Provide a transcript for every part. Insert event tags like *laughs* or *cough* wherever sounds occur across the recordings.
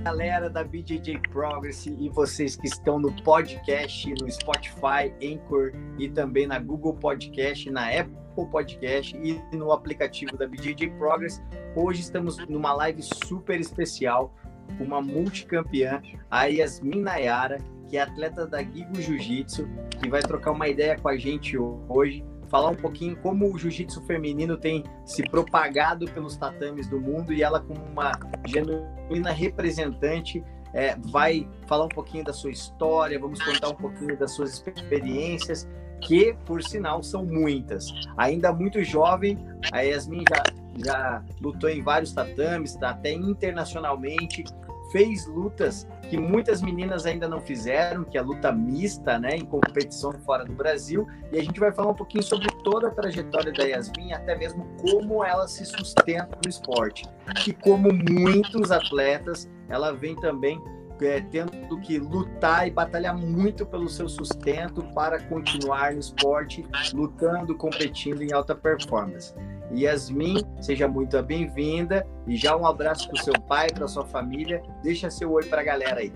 galera da BJJ Progress e vocês que estão no podcast, no Spotify, Anchor e também na Google Podcast, na Apple Podcast e no aplicativo da BJJ Progress. Hoje estamos numa live super especial, uma multicampeã, a Yasmin Nayara, que é atleta da Gigo Jiu-Jitsu, que vai trocar uma ideia com a gente hoje falar um pouquinho como o jiu-jitsu feminino tem se propagado pelos tatames do mundo e ela, como uma genuína representante, é, vai falar um pouquinho da sua história, vamos contar um pouquinho das suas experiências, que, por sinal, são muitas. Ainda muito jovem, a Yasmin já, já lutou em vários tatames, tá até internacionalmente, fez lutas que muitas meninas ainda não fizeram, que é a luta mista, né, em competição fora do Brasil, e a gente vai falar um pouquinho sobre toda a trajetória da Yasmin, até mesmo como ela se sustenta no esporte. E como muitos atletas, ela vem também é, tendo que lutar e batalhar muito pelo seu sustento para continuar no esporte, lutando, competindo em alta performance. Yasmin, seja muito bem-vinda e já um abraço para o seu pai, para sua família. Deixa seu oi para a galera aí.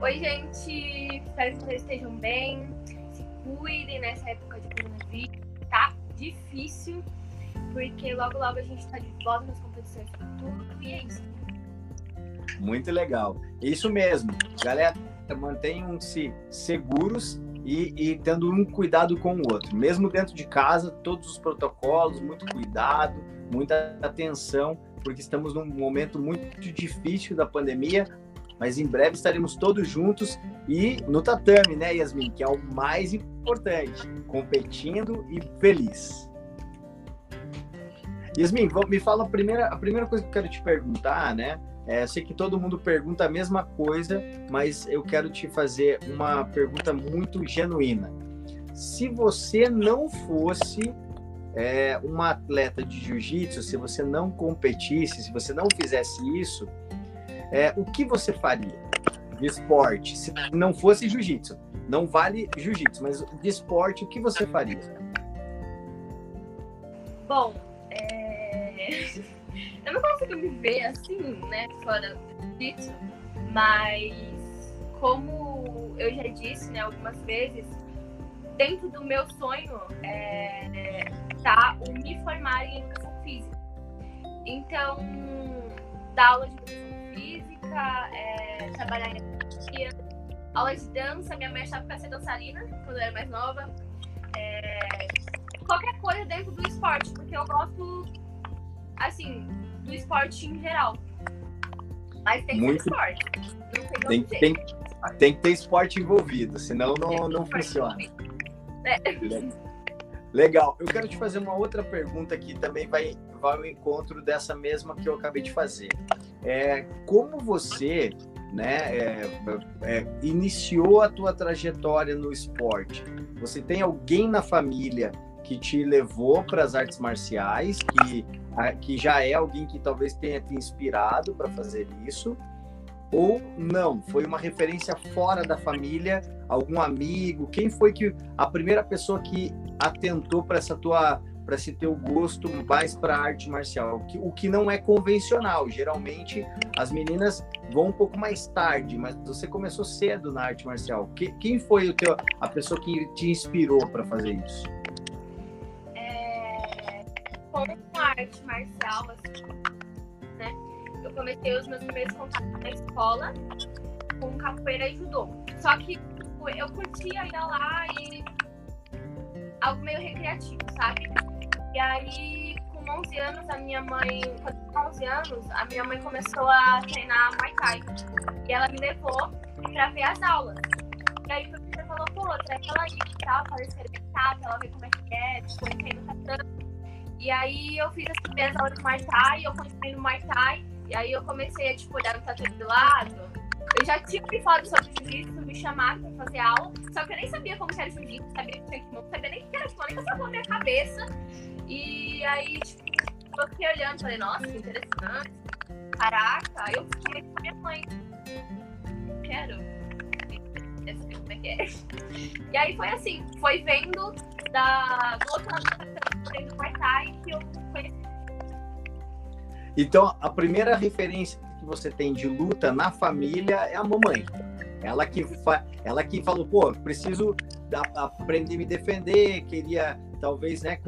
Oi, gente. Espero que vocês estejam bem. Se cuidem nessa época de coronavírus. Tá difícil, porque logo, logo a gente está de volta nas competições tudo e é isso. Muito legal. Isso mesmo. Galera, mantenham-se seguros e, e tendo um cuidado com o outro. Mesmo dentro de casa, todos os protocolos, muito cuidado, muita atenção, porque estamos num momento muito difícil da pandemia, mas em breve estaremos todos juntos e no tatame, né, Yasmin, que é o mais importante, competindo e feliz. Yasmin, me fala a primeira, a primeira coisa que eu quero te perguntar, né? É, sei que todo mundo pergunta a mesma coisa, mas eu quero te fazer uma pergunta muito genuína. Se você não fosse é, uma atleta de jiu-jitsu, se você não competisse, se você não fizesse isso, é, o que você faria de esporte? Se não fosse jiu-jitsu, não vale jiu-jitsu, mas de esporte, o que você faria? Bom, eu não consigo me ver assim, né, fora disso, mas como eu já disse, né, algumas vezes, dentro do meu sonho é, tá o me formar em educação física. Então, dar aula de educação física, é, trabalhar em academia, aula de dança, minha mãe achava que ia ser dançarina quando eu era mais nova. É, qualquer coisa dentro do esporte, porque eu gosto, assim, do esporte em geral. Mas tem Muito... que ter esporte. Tem, tem, tem, que ter esporte envolvido, senão não, não funciona. É. Legal. Eu quero te fazer uma outra pergunta que também vai, vai ao encontro dessa mesma que eu acabei de fazer. É, como você né, é, é, iniciou a tua trajetória no esporte? Você tem alguém na família que te levou para as artes marciais, que, que já é alguém que talvez tenha te inspirado para fazer isso, ou não, foi uma referência fora da família, algum amigo, quem foi que a primeira pessoa que atentou para essa tua para esse teu gosto mais para arte marcial, o que, o que não é convencional. Geralmente as meninas vão um pouco mais tarde, mas você começou cedo na arte marcial. Que, quem foi o teu, a pessoa que te inspirou para fazer isso? Com a arte marcial, assim, né? Eu comecei os meus primeiros contatos na escola com capoeira e judô. Só que tipo, eu curtia ir lá e algo meio recreativo, sabe? E aí, com 11 anos, a minha mãe, com 11 anos, a minha mãe começou a treinar Muay Thai. E ela me levou pra ver as aulas. E aí, o professor falou, pô, traz ela aí e tal, para experimentar, pra ela ver como é que é, tipo, entrei no tatame e aí eu fiz as primeiras aulas de Muay Thai, eu continuei no Muay Thai, e aí eu comecei a tipo, olhar no tatu de lado. Eu já tinha me falado sobre jiu-jitsu, me chamaram pra fazer aula, só que eu nem sabia como era jiu-jitsu, sabia que tinha kimono, sabia nem o que era kimono, nem passava na minha cabeça. E aí, tipo, eu fiquei olhando, falei, nossa, que interessante. Caraca, aí eu fiquei com minha mãe. Quero. Que é? *laughs* E aí foi assim, foi vendo da, do outro lado do Muay Thai que eu conheci. Então, a primeira referência que você tem de luta na família é a mamãe. Ela que, fa... ela que falou, pô, preciso aprender a me defender, queria talvez né,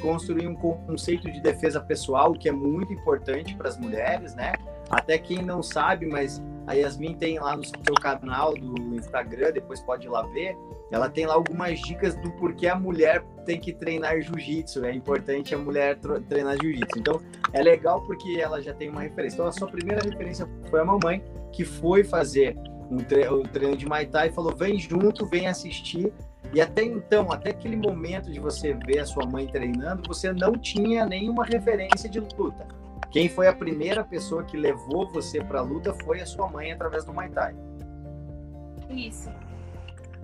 construir um conceito de defesa pessoal que é muito importante para as mulheres, né? Até quem não sabe, mas a Yasmin tem lá no seu canal do Instagram, depois pode ir lá ver. Ela tem lá algumas dicas do porquê a mulher tem que treinar jiu-jitsu. É importante a mulher treinar jiu-jitsu. Então, é legal porque ela já tem uma referência. Então, a sua primeira referência foi a mamãe, que foi fazer um treino, treino de Muay Thai e falou: vem junto, vem assistir. E até então, até aquele momento de você ver a sua mãe treinando, você não tinha nenhuma referência de luta. Quem foi a primeira pessoa que levou você para a luta foi a sua mãe através do Muay Thai. Isso.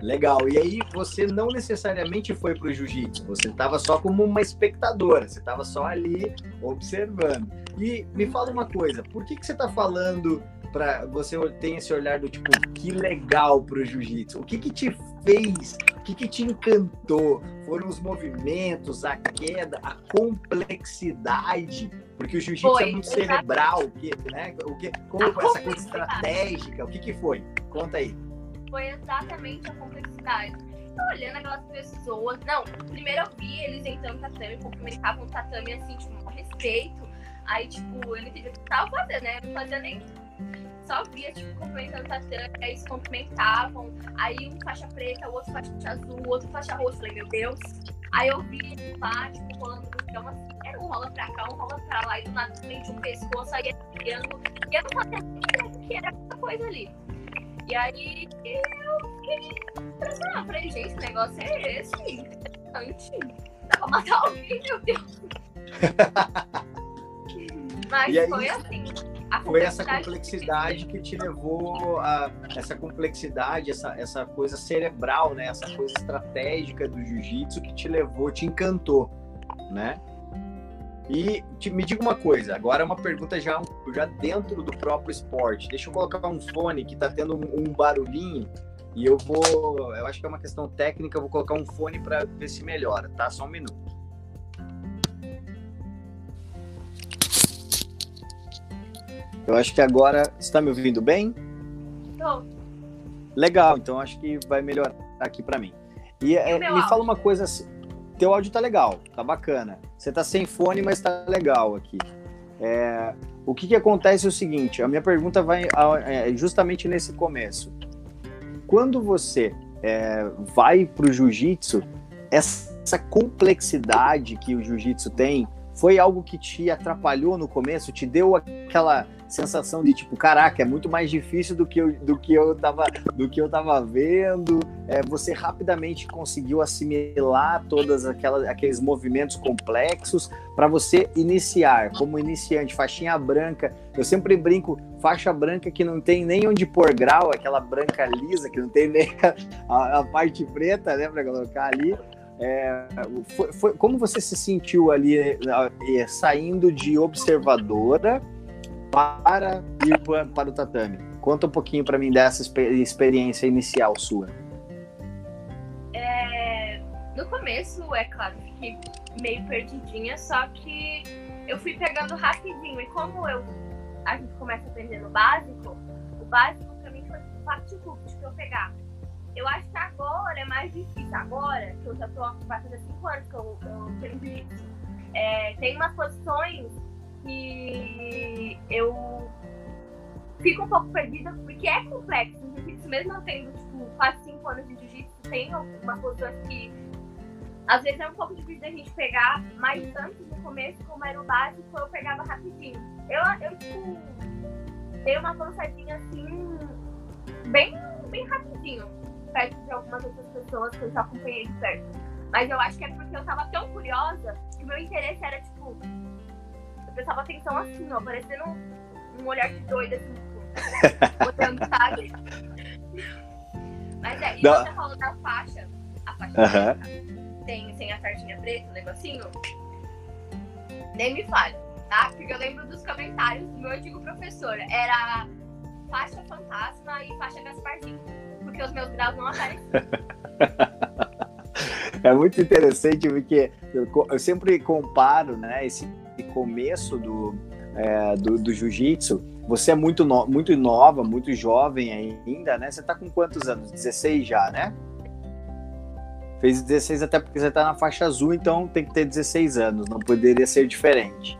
Legal. E aí você não necessariamente foi para o jiu-jitsu, você estava só como uma espectadora, você estava só ali observando. E me fala uma coisa, por que, que você está falando para você tem esse olhar do tipo que legal para o jiu-jitsu? O que que te fez? O que que te encantou? Foram os movimentos, a queda, a complexidade? Porque o jiu-jitsu é muito cerebral, o que, né? O que, como essa coisa estratégica? O que que foi? Conta aí foi exatamente a complexidade. Tô olhando aquelas pessoas. Não, primeiro eu vi eles entrando no tatame, cumprimentavam o tatame assim, tipo, com respeito. Aí, tipo, eu não entendi o que tava fazendo, né? Eu não fazia nem. Só via, tipo, cumprimentando o tatame, aí eles cumprimentavam. Aí um faixa preta, o outro faixa azul, o outro faixa roxa. Falei, meu Deus. Aí eu vi lá, tipo, rolando no chão assim. Era um rola pra cá, um rola pra lá, e do nada de um pescoço, aí ia criando. E eu não fazia o que era essa coisa ali. E aí eu fiquei impressionada. Falei, gente, que negócio é esse? Interessante. Dá pra matar alguém, meu Deus. *laughs* Mas aí, foi assim. Foi essa complexidade que te levou a essa complexidade, essa, essa coisa cerebral, né? Essa coisa estratégica do jiu-jitsu que te levou, te encantou, né? E te, me diga uma coisa, agora é uma pergunta já, já dentro do próprio esporte. Deixa eu colocar um fone que está tendo um, um, barulhinho e eu vou. Eu acho que é uma questão técnica, eu vou colocar um fone para ver se melhora, tá? Só um minuto. Eu acho que agora. Está me ouvindo bem? Estou. Legal, então acho que vai melhorar aqui para mim. E, e é, me áudio? fala uma coisa assim teu áudio tá legal, tá bacana. Você tá sem fone, mas tá legal aqui. É, o que que acontece é o seguinte, a minha pergunta vai é, justamente nesse começo. Quando você é, vai pro jiu-jitsu, essa complexidade que o jiu-jitsu tem, foi algo que te atrapalhou no começo? Te deu aquela sensação de tipo, caraca, é muito mais difícil do que eu, do que eu tava, do que eu tava vendo. É, você rapidamente conseguiu assimilar aquelas aqueles movimentos complexos para você iniciar como iniciante, faixinha branca. Eu sempre brinco, faixa branca que não tem nem onde pôr grau, aquela branca lisa que não tem nem a, a parte preta, né, para colocar ali. É, foi, foi, como você se sentiu ali é, saindo de observadora para ir para o tatame? Conta um pouquinho para mim dessa experiência inicial sua. É, no começo, é claro, fiquei meio perdidinha, só que eu fui pegando rapidinho. E como eu, a gente começa aprendendo o básico, o básico para mim foi fácil para eu pegar. Eu acho que agora é mais difícil. Agora, que eu já tô, fazer cinco anos que eu, eu isso. É, tem umas posições que eu fico um pouco perdida, porque é complexo. O jiu-jitsu, mesmo eu tendo, tipo, quase 5 anos de jiu-jitsu, tem algumas posições que às vezes é um pouco difícil da gente pegar, mas antes, no começo, como era o básico, eu pegava rapidinho. Eu, eu tipo, dei uma avançadinha assim, bem, bem rapidinho, perto de algumas outras pessoas que eu já acompanhei de perto. Mas eu acho que é porque eu tava tão curiosa que meu interesse era, tipo, prestava atenção assim, ó, parecendo um, um olhar de doida, assim, *laughs* olhando, sabe? Mas é, e Não. você falou da faixa, a faixa uh -huh. tem, tem a sardinha preta, o negocinho, nem me fale, tá? Porque eu lembro dos comentários do meu antigo professor, era faixa fantasma e faixa Gasparzinho, porque os meus graus não apareciam. *laughs* É muito interessante porque eu, eu sempre comparo né, esse começo do, é, do, do jiu-jitsu você é muito, no, muito nova, muito jovem ainda, né? Você tá com quantos anos? 16 já, né? Fez 16 até porque você tá na faixa azul, então tem que ter 16 anos, não poderia ser diferente.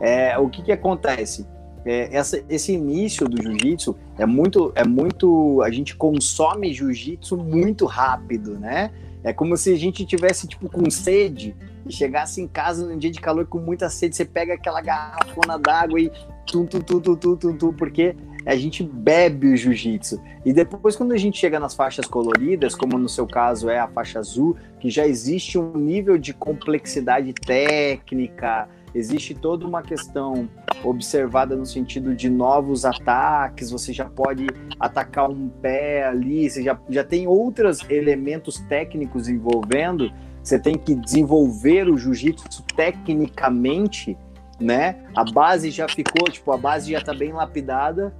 É, o que que acontece? É, essa, esse início do jiu-jitsu é muito, é muito. A gente consome jiu-jitsu muito rápido, né? É como se a gente tivesse tipo com sede e chegasse em casa num dia de calor com muita sede, você pega aquela garrafona d'água e tum, tum, tum, tum, tum, tum, tum, porque a gente bebe o jiu-jitsu. E depois, quando a gente chega nas faixas coloridas, como no seu caso é a faixa azul, que já existe um nível de complexidade técnica, existe toda uma questão observada no sentido de novos ataques, você já pode atacar um pé ali, você já, já tem outros elementos técnicos envolvendo, você tem que desenvolver o jiu-jitsu tecnicamente, né? A base já ficou, tipo, a base já está bem lapidada,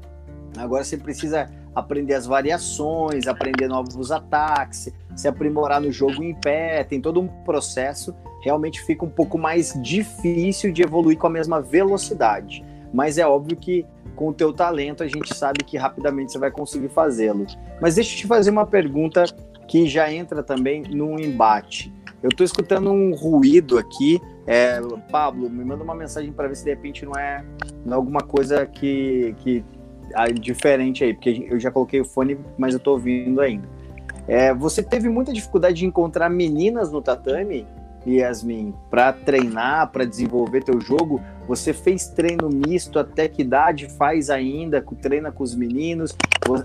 agora você precisa aprender as variações, aprender novos ataques, se aprimorar no jogo em pé, tem todo um processo realmente fica um pouco mais difícil de evoluir com a mesma velocidade. Mas é óbvio que com o teu talento a gente sabe que rapidamente você vai conseguir fazê-lo. Mas deixa eu te fazer uma pergunta que já entra também num embate. Eu estou escutando um ruído aqui. É, Pablo, me manda uma mensagem para ver se de repente não é, não é alguma coisa que, que diferente aí, porque eu já coloquei o fone, mas eu estou ouvindo ainda. É, você teve muita dificuldade de encontrar meninas no tatame? Yasmin, para treinar, para desenvolver teu jogo, você fez treino misto até que idade? Faz ainda, treina com os meninos,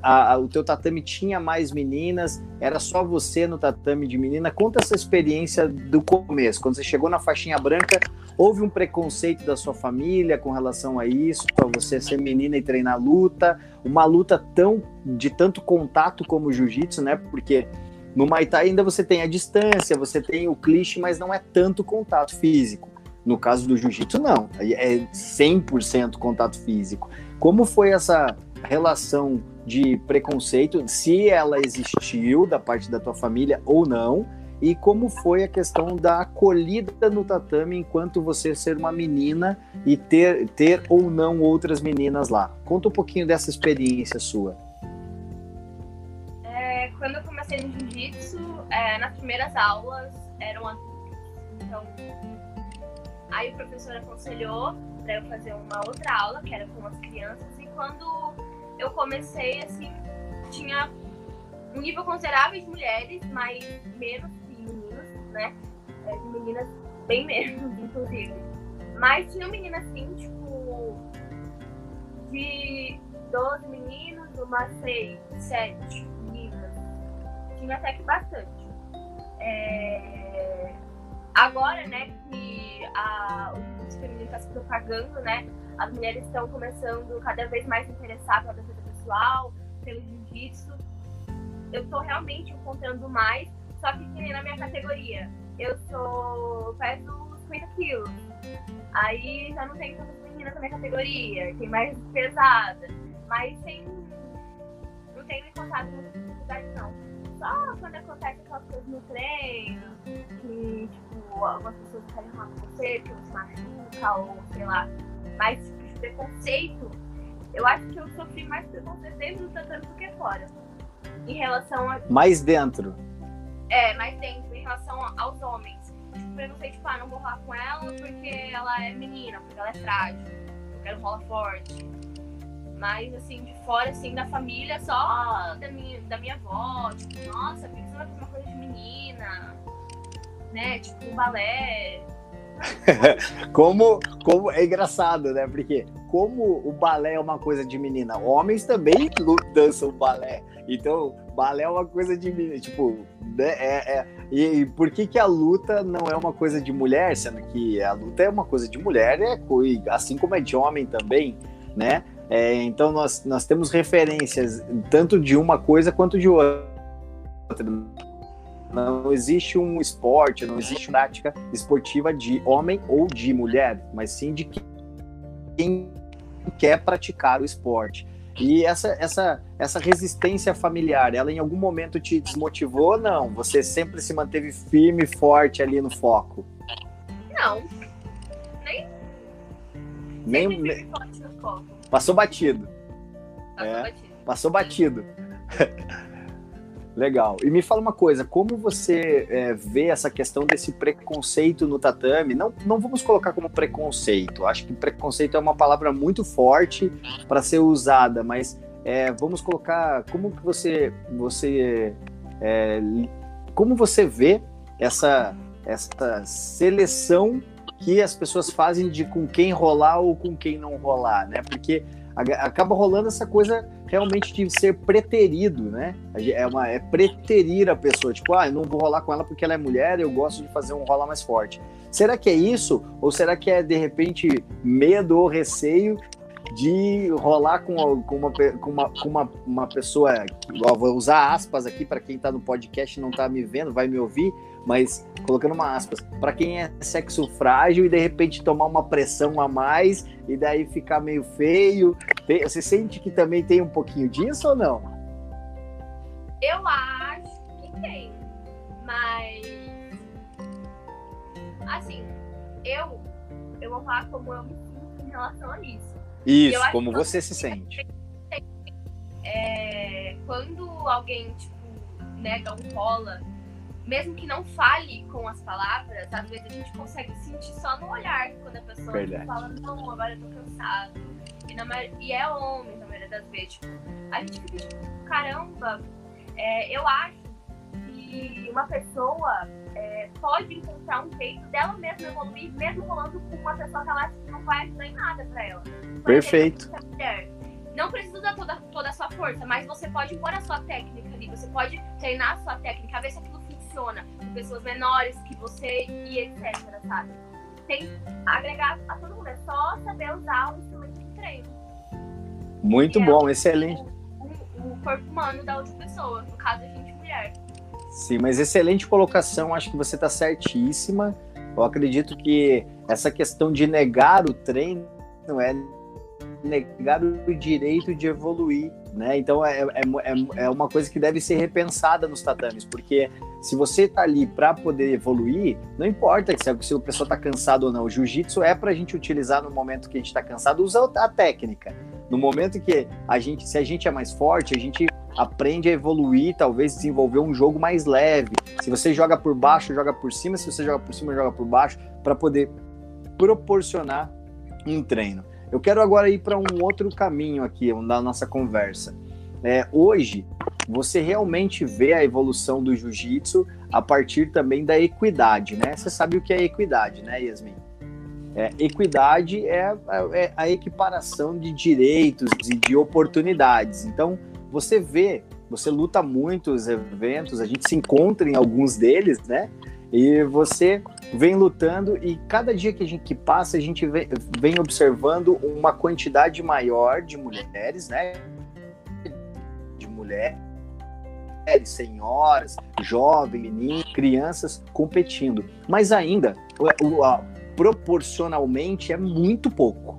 a, a, o teu tatame tinha mais meninas, era só você no tatame de menina, conta essa experiência do começo, quando você chegou na faixinha branca, houve um preconceito da sua família com relação a isso, para você ser menina e treinar luta, uma luta tão de tanto contato como o jiu-jitsu, né, porque no Muay Thai ainda você tem a distância, você tem o clichê, mas não é tanto contato físico. No caso do jiu-jitsu, não. É 100% contato físico. Como foi essa relação de preconceito, se ela existiu da parte da tua família ou não, e como foi a questão da acolhida no tatame enquanto você ser uma menina e ter, ter ou não outras meninas lá. Conta um pouquinho dessa experiência sua. É, quando eu comecei no jiu-jitsu, é, nas primeiras aulas eram adultos. Então, aí o professor aconselhou para eu fazer uma outra aula, que era com as crianças, e quando eu comecei, assim, tinha um nível considerável de mulheres, mas menos de meninos, né? É, de meninas bem menos, *laughs* inclusive. Mas tinha meninas assim, tipo, de 12 meninos, umas 6, 7 tinha até que bastante. É... Agora, né, que a... o jiu-jitsu feminino está se propagando, né, as mulheres estão começando cada vez mais a interessar pela defesa pessoal, pelo jiu-jitsu. Eu estou realmente encontrando mais, só que, que nem na minha categoria. Eu sou peso 50 quilos. Aí já não tem tantas meninas na minha categoria, tem mais pesada. Mas. Não tenho encontrado muita dificuldade, não só quando acontece aquelas coisas no treino, que, tipo, algumas pessoas querem falar com você, que você machuca, ou sei lá, tipo de preconceito, eu acho que eu sofri mais preconceito dentro do tatame do que fora. Em relação a. Mais dentro. É, mais dentro, em relação aos homens. Tipo, preconceito, tipo, ah, não vou rolar com ela porque ela é menina, porque ela é frágil, eu quero rolar forte mas, assim, de fora, assim, da família, só da minha, da minha avó. Tipo, nossa, por que você vai fazer uma coisa de menina? Né? Tipo, balé. *laughs* como, como é engraçado, né? Porque como o balé é uma coisa de menina, homens também dançam balé. Então, balé é uma coisa de menina, tipo, né? é, é, e, por que, que a luta não é uma coisa de mulher, sendo que a luta é uma coisa de mulher, é, assim como é de homem também, né? É, então nós, nós temos referências tanto de uma coisa quanto de outra. Não existe um esporte, não existe uma prática esportiva de homem ou de mulher, mas sim de quem quer praticar o esporte. E essa, essa, essa resistência familiar, ela em algum momento te desmotivou? Não, você sempre se manteve firme e forte ali no foco. Não, nem. Nem. Sempre forte no foco Passou batido. Passou É. batido. Passou batido. Legal. E me fala uma coisa, como você é, vê essa questão desse preconceito no tatame? Não, não vamos colocar como preconceito. Acho que preconceito é uma palavra muito forte para ser usada, mas é, vamos colocar como que você você é, como você vê essa essa seleção que as pessoas fazem de com quem rolar ou com quem não rolar, né? Porque acaba rolando essa coisa realmente de ser preterido, né? É, uma, é preterir a pessoa, tipo, ah, eu não vou rolar com ela porque ela é mulher, eu gosto de fazer um rola mais forte. Será que é isso? Ou será que é, de repente, medo ou receio de rolar com, uma, com, uma, com uma, uma pessoa, ó, vou usar aspas aqui para quem tá no podcast e não tá me vendo, vai me ouvir, mas colocando uma aspas, para quem é sexo frágil e de repente tomar uma pressão a mais e daí ficar meio feio. Tem- Você sente que também tem um pouquinho disso ou não? Eu acho que tem. Mas. Assim, eu. Eu vou falar como eu me sinto em relação a isso. Isso, como você se sente. É, quando alguém, tipo, nega um rola, mesmo que não fale com as palavras, às vezes a gente consegue sentir só no olhar quando a pessoa Verdade. fala, não, agora eu tô cansado. E, na e é homem, na maioria das vezes. Tipo, a gente fica tipo, caramba, é, eu acho que uma pessoa é, pode encontrar um jeito dela mesma evoluir, mesmo rolando com uma pessoa que ela acha que não vai ajudar em nada pra ela. Por Perfeito. exemplo, não precisa toda, toda a sua força, mas você pode pôr a sua técnica ali, você pode treinar a sua técnica, ver se funciona com pessoas menores que você e etc, sabe? Tem agregar a todo mundo, é só saber usar o instrumento de treino. Muito é bom, o- excelente. O, o corpo humano da outra pessoa, no caso a gente mulher. Sim, mas excelente colocação, acho que você está certíssima. Eu acredito que essa questão de negar o treino é negar o direito de evoluir, né? Então é, é, é, é uma coisa que deve ser repensada nos tatames, porque se você tá ali para poder evoluir, não importa se a, se a pessoa tá cansada ou não. O jiu-jitsu é para a gente utilizar no momento que a gente está cansado, usa a técnica. No momento que a gente, se a gente é mais forte, a gente aprende a evoluir, talvez desenvolver um jogo mais leve. Se você joga por baixo, joga por cima. Se você joga por cima, joga por baixo, para poder proporcionar um treino. Eu quero agora ir para um outro caminho aqui da nossa conversa. É, hoje, você realmente vê a evolução do jiu-jitsu a partir também da equidade, né? Você sabe o que é equidade, né, Yasmin? É, equidade é, é a equiparação de direitos e de oportunidades. Então, você vê, você luta muitos eventos, a gente se encontra em alguns deles, né? E você vem lutando e cada dia que a gente que passa, a gente vem, vem observando uma quantidade maior de mulheres, né? Mulheres, senhoras, jovens, meninos, crianças competindo. Mas ainda, o, a, proporcionalmente é muito pouco.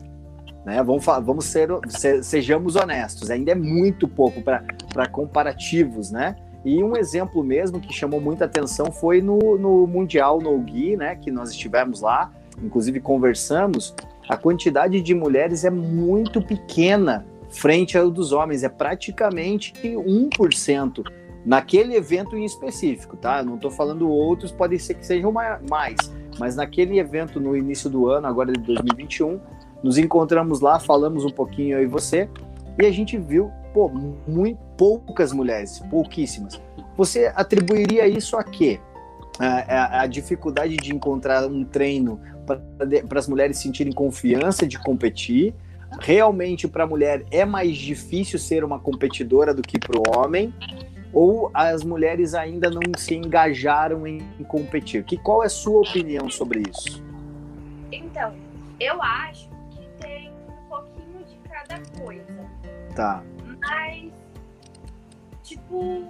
Né? Vamos, vamos ser, se, sejamos honestos, ainda é muito pouco para comparativos, né? E um exemplo mesmo que chamou muita atenção foi no, no Mundial no Gui, né? Que nós estivemos lá, inclusive conversamos. A quantidade de mulheres é muito pequena frente ao dos homens, é praticamente 1% naquele evento em específico, tá? Não estou falando outros, pode ser que sejam mais, mas naquele evento no início do ano, agora de 2021, nos encontramos lá, falamos um pouquinho e você, e a gente viu, pô, muito poucas mulheres, pouquíssimas. Você atribuiria isso a quê? A, a, a dificuldade de encontrar um treino para as mulheres sentirem confiança de competir. Realmente, para a mulher é mais difícil ser uma competidora do que para o homem ou as mulheres ainda não se engajaram em competir? Que, qual é a sua opinião sobre isso? Então, eu acho que tem um pouquinho de cada coisa. Tá. Mas, tipo,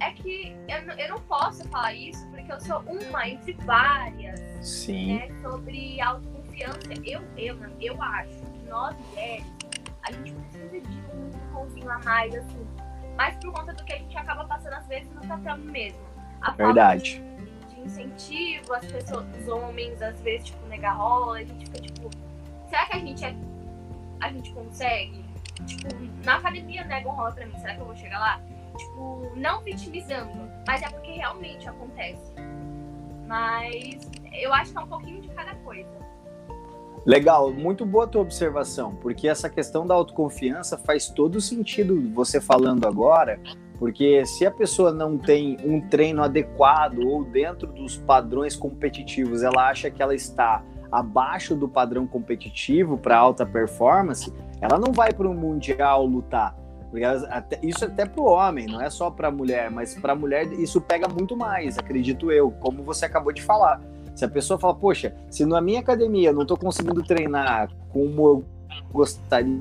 é que eu, eu não posso falar isso porque eu sou uma entre várias. Sim. Né, sobre autoconfiança. Eu, eu, eu acho nós mulheres, a gente precisa de um empurrãozinho a mais, assim mas por conta do que a gente acaba passando às vezes no tatame mesmo. A Verdade. De, de, incentivo, as pessoas, os homens, às vezes, tipo, negar rola, a gente fica tipo, será que a gente é a gente consegue? Tipo, na academia negam rola pra mim, será que eu vou chegar lá? Tipo, não vitimizando, mas é porque realmente acontece. Mas eu acho que é um pouquinho de cada coisa. Legal, muito boa a tua observação, porque essa questão da autoconfiança faz todo sentido você falando agora, porque se a pessoa não tem um treino adequado ou dentro dos padrões competitivos, ela acha que ela está abaixo do padrão competitivo para alta performance, ela não vai para o mundial lutar. Isso até para o homem, não é só para a mulher, mas para a mulher isso pega muito mais, acredito eu, como você acabou de falar. Se a pessoa fala, poxa, se na minha academia eu não estou conseguindo treinar como eu gostaria,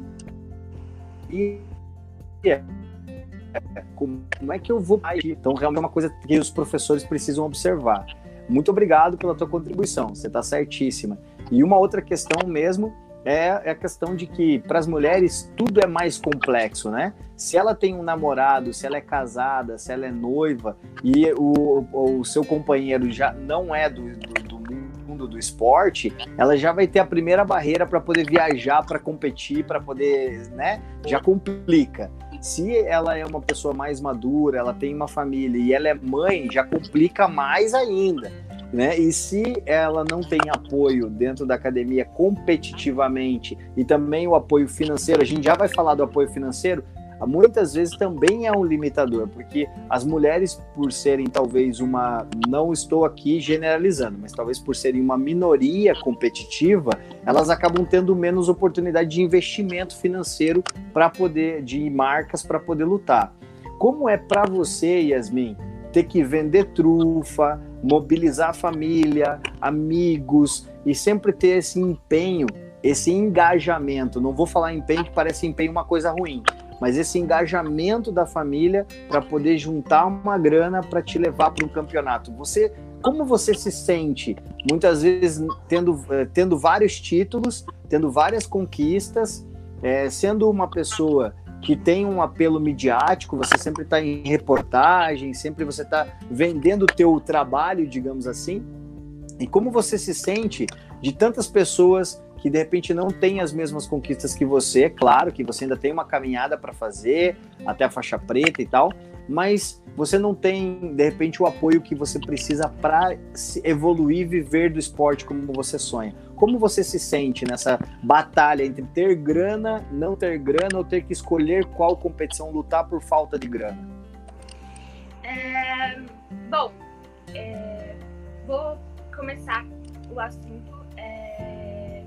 como é que eu vou Então, realmente é uma coisa que os professores precisam observar. Muito obrigado pela tua contribuição, você está certíssima. E uma outra questão mesmo é, é a questão de que para as mulheres tudo é mais complexo, né? Se ela tem um namorado, se ela é casada, se ela é noiva e o, o seu companheiro já não é do, do, do mundo do esporte, ela já vai ter a primeira barreira para poder viajar, para competir, para poder, né? Já complica. Se ela é uma pessoa mais madura, ela tem uma família e ela é mãe, já complica mais ainda. Né? E se ela não tem apoio dentro da academia competitivamente e também o apoio financeiro, a gente já vai falar do apoio financeiro, muitas vezes também é um limitador, porque as mulheres, por serem talvez uma, não estou aqui generalizando, mas talvez por serem uma minoria competitiva, elas acabam tendo menos oportunidade de investimento financeiro para poder, de marcas para poder lutar. Como é para você, Yasmin, ter que vender trufa, mobilizar a família, amigos e sempre ter esse empenho, esse engajamento. Não vou falar empenho que parece empenho uma coisa ruim, mas esse engajamento da família para poder juntar uma grana para te levar para um campeonato. Você, como você se sente? Muitas vezes tendo, eh, tendo vários títulos, tendo várias conquistas, é, sendo uma pessoa que tem um apelo midiático, você sempre está em reportagem, sempre você está vendendo o teu trabalho, digamos assim. E como você se sente de tantas pessoas que de repente não têm as mesmas conquistas que você, é claro que você ainda tem uma caminhada para fazer até a faixa preta e tal, mas você não tem de repente o apoio que você precisa para evoluir e viver do esporte como você sonha. Como você se sente nessa batalha entre ter grana, não ter grana ou ter que escolher qual competição lutar por falta de grana? É, bom, é, vou começar o assunto é,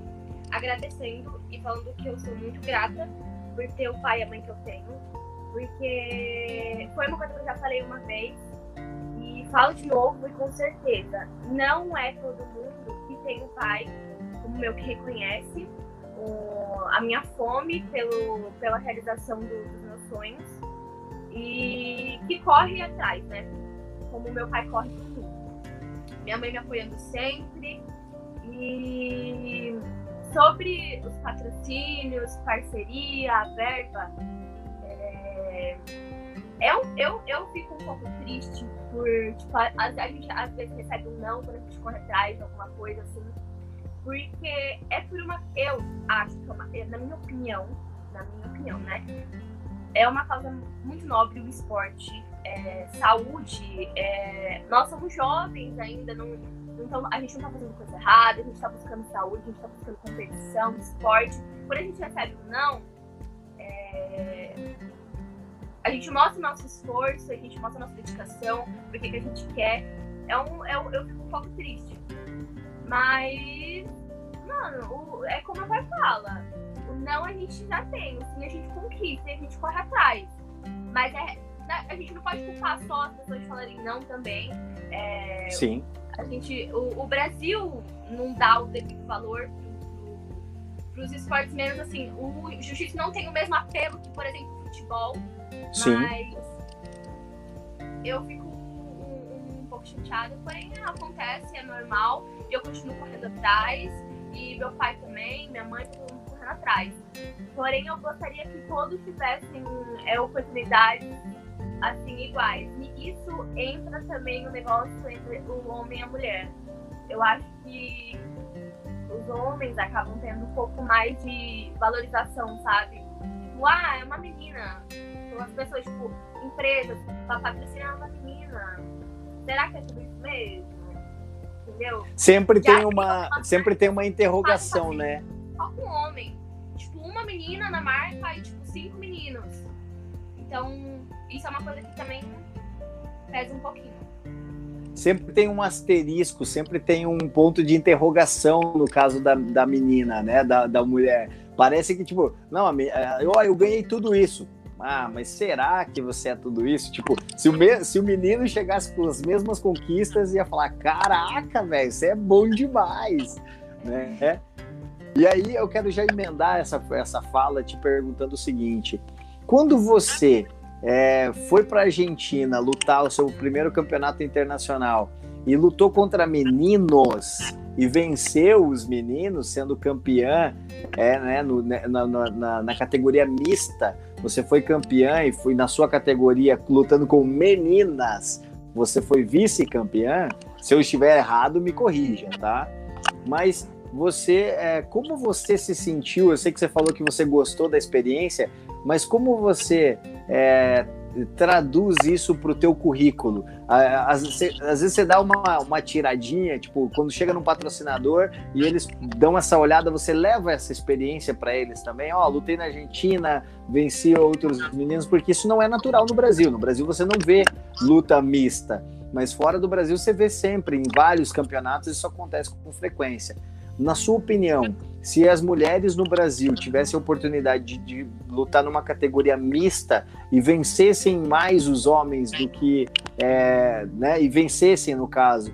agradecendo e falando que eu sou muito grata por ter o pai e a mãe que eu tenho, porque foi uma coisa que eu já falei uma vez e falo de novo e com certeza, não é todo mundo que tem um pai como meu que reconhece o, a minha fome pelo, pela realização do, dos meus sonhos e que corre atrás, né? Como meu pai corre por mim. Minha mãe me apoiando sempre e sobre os patrocínios, parceria, verba, é, eu, é eu, eu fico um pouco triste por, tipo, a, a gente às vezes recebe um não quando a gente corre atrás de alguma coisa assim porque é por uma. Eu acho que, é uma, na minha opinião, na minha opinião, né? É uma causa muito nobre o esporte, é, saúde. É, nós somos jovens ainda, não, então a gente não tá fazendo coisa errada, a gente tá buscando saúde, a gente tá buscando competição, esporte. Quando a gente recebe um não, é, a gente mostra o nosso esforço, a gente mostra a nossa dedicação, o que, a gente quer. É um, é um, eu fico um pouco triste. Mas mano, o, é como a pai fala. O não a gente já tem, o sim a gente conquista e a gente corre atrás. Mas é, né, a gente não pode culpar só as pessoas falarem não também. É, sim. A gente, o, o, Brasil não dá o devido valor para os esportes menos assim. O jiu-jitsu não tem o mesmo apelo que, por exemplo, futebol. Sim. Mas eu fico um, um pouco chateada, porém acontece, é normal. Eu continuo correndo atrás e meu pai também, minha mãe, todo mundo correndo atrás. Porém, eu gostaria que todos tivessem é, oportunidades assim iguais. E isso entra também no negócio entre o homem e a mulher. Eu acho que os homens acabam tendo um pouco mais de valorização, sabe? Tipo, ah, é uma menina. Então, as pessoas, tipo, empresas, pra patrocinar uma menina. Será que é tudo isso mesmo? Entendeu? Sempre tem uma, sempre tem uma interrogação, assim, né? Só com homem. Tipo, uma menina na marca e, tipo, cinco meninos. Então, isso é uma coisa que também pesa um pouquinho. Sempre tem um asterisco, sempre tem um ponto de interrogação no caso da, da menina, né? Da, da mulher. Parece que, tipo, não, eu, eu ganhei tudo isso. Ah, mas será que você é tudo isso? Tipo, se o, me, se o menino chegasse com as mesmas conquistas, ia falar: caraca, velho, você é bom demais, né? E aí eu quero já emendar essa, essa fala te perguntando o seguinte: quando você é, foi para a Argentina lutar o seu primeiro campeonato internacional e lutou contra meninos e venceu os meninos, sendo campeã é, né, no, né, na, na, na, categoria mista. Você foi campeã e foi na sua categoria lutando com meninas. Você foi vice-campeã. Se eu estiver errado, me corrija, tá? Mas você, é, como você se sentiu? Eu sei que você falou que você gostou da experiência, mas como você é, traduz isso para o teu currículo? Às, às, vezes você dá uma, uma tiradinha, tipo, quando chega num patrocinador e eles dão essa olhada, você leva essa experiência para eles também. Ó, oh, lutei na Argentina, venci outros meninos, porque isso não é natural no Brasil. No Brasil você não vê luta mista, mas fora do Brasil você vê sempre, em vários campeonatos, isso acontece com frequência. Na sua opinião, se as mulheres no Brasil tivessem a oportunidade de, de, lutar numa categoria mista e vencessem mais os homens do que. É, né, e vencessem, no caso,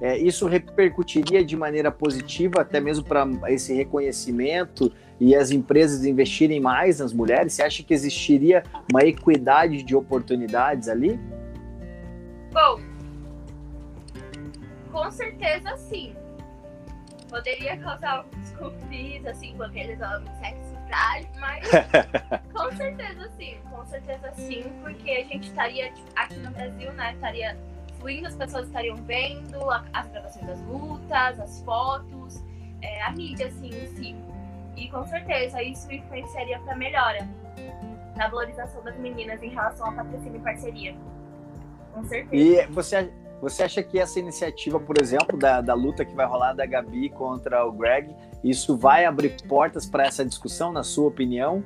é, isso repercutiria de maneira positiva, até mesmo para esse reconhecimento e as empresas investirem mais nas mulheres? Você acha que existiria uma equidade de oportunidades ali? Bom, com certeza sim poderia causar alguns conflitos, assim, com aqueles homens sexy frágil, mas *laughs* com certeza sim, com certeza sim, porque a gente estaria tipo, aqui no Brasil, né, estaria fluindo, as pessoas estariam vendo as gravações das lutas, as fotos, é, a mídia, assim, em si. E com certeza isso influenciaria para melhora na valorização das meninas em relação ao patrocínio e parceria. Com certeza. E você você acha que essa iniciativa, por exemplo, da, da luta que vai rolar da Gabi contra o Greg, isso vai abrir portas para essa discussão, na sua opinião?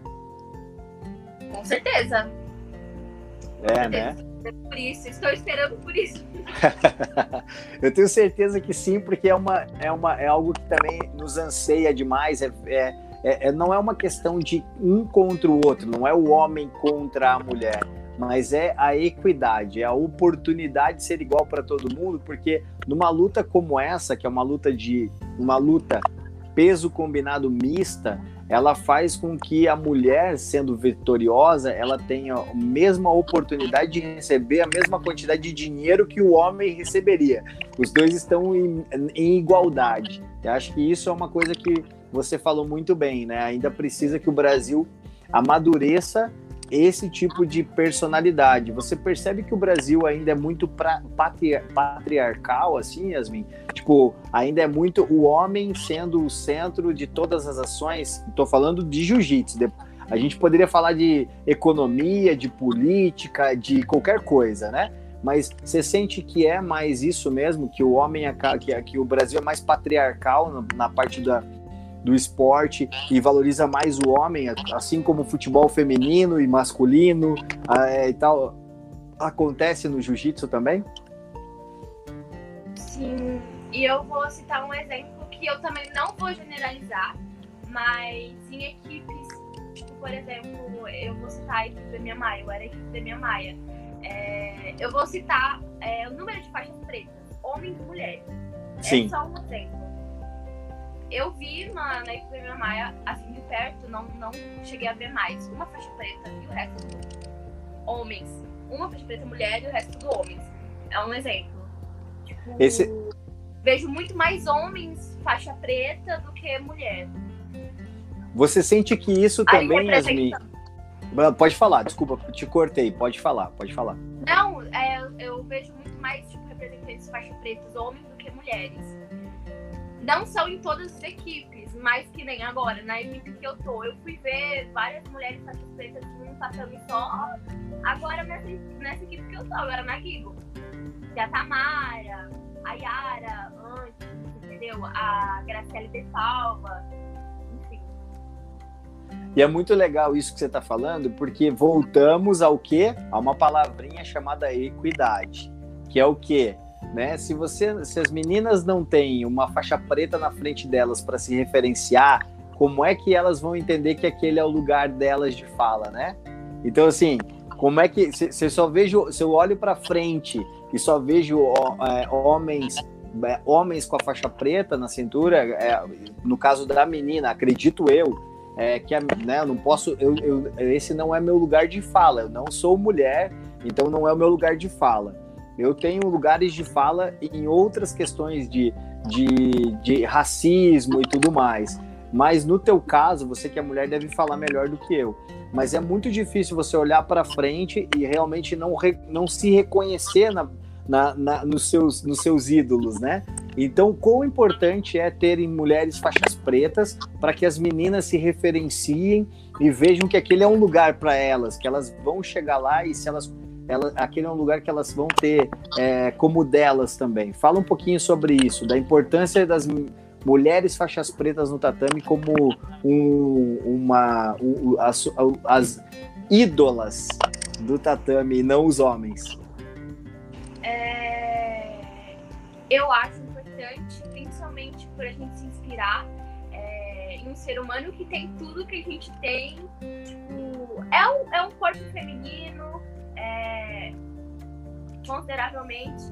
Com certeza. É, né? Por isso, estou esperando por isso. *laughs* Eu tenho certeza que sim, porque é, uma, é, uma, é algo que também nos anseia demais. É, é, é, não é uma questão de um contra o outro, não é o homem contra a mulher mas é a equidade, é a oportunidade de ser igual para todo mundo, porque numa luta como essa, que é uma luta de uma luta peso combinado mista, ela faz com que a mulher, sendo vitoriosa, ela tenha a mesma oportunidade de receber a mesma quantidade de dinheiro que o homem receberia. Os dois estão em, em igualdade. Eu acho que isso é uma coisa que você falou muito bem, né? Ainda precisa que o Brasil amadureça esse tipo de personalidade. Você percebe que o Brasil ainda é muito pra, patri, patriarcal, assim, Yasmin? Tipo, ainda é muito o homem sendo o centro de todas as ações. Estou falando de jiu-jitsu. A gente poderia falar de economia, de política, de qualquer coisa, né? Mas você sente que é mais isso mesmo, que o homem, é, que, que o Brasil é mais patriarcal na parte da, do esporte e valoriza mais o homem, assim como o futebol feminino e masculino é, e tal. Acontece no jiu-jitsu também? Sim, e eu vou citar um exemplo que eu também não vou generalizar, mas em equipes, tipo, por exemplo, eu vou citar a equipe da minha Maia, eu era a equipe da minha Maia. É, eu vou citar é, o número de faixas pretas, homens e mulheres. Sim. É só um exemplo eu vi na, na equipe da Maia, assim, de perto, não, não cheguei a ver mais. Uma faixa preta e o resto homens. Uma faixa preta mulher e o resto do homens. É um exemplo. Tipo, Esse... vejo muito mais homens faixa preta do que mulher. Você sente que isso também, Yasmin... Pode falar, desculpa, te cortei. Pode falar, pode falar. Não, é, eu vejo muito mais tipo, representantes faixa pretas homens do que mulheres não são em todas as equipes, mas que nem agora, na equipe que eu tô. Eu fui ver várias mulheres satisfeitas num tatame só, agora nessa, nessa equipe que eu tô, agora na Gigo. Que a Tamara, a Yara, antes, entendeu? A Graciele de Salva, enfim. E é muito legal isso que você está falando, porque voltamos ao quê? A uma palavrinha chamada equidade, que é o quê? Né? Se você, se as meninas não têm uma faixa preta na frente delas para se referenciar, como é que elas vão entender que aquele é o lugar delas de fala, né? Então assim, como é que se, se eu só vejo, se eu olho para frente e só vejo é, homens é, homens com a faixa preta na cintura, é, no caso da menina, acredito eu, é, que a, né, eu não posso, eu, eu, esse não é meu lugar de fala, eu não sou mulher, então não é o meu lugar de fala. Eu tenho lugares de fala em outras questões de, de, de racismo e tudo mais. Mas no teu caso, você que é mulher deve falar melhor do que eu. Mas é muito difícil você olhar para frente e realmente não, re, não se reconhecer na, na, na, nos, seus, nos seus ídolos, né? Então, quão importante é terem mulheres faixas pretas para que as meninas se referenciem e vejam que aquele é um lugar para elas, que elas vão chegar lá e se elas aquele é um lugar que elas vão ter é, como delas também. Fala um pouquinho sobre isso, da importância das mulheres faixas pretas no tatame como um, uma um, as, as, ídolas do tatame e não os homens. É, eu acho importante, principalmente por a gente se inspirar é, em um ser humano que tem tudo que a gente tem. Tipo, é um, é um corpo feminino, é, consideravelmente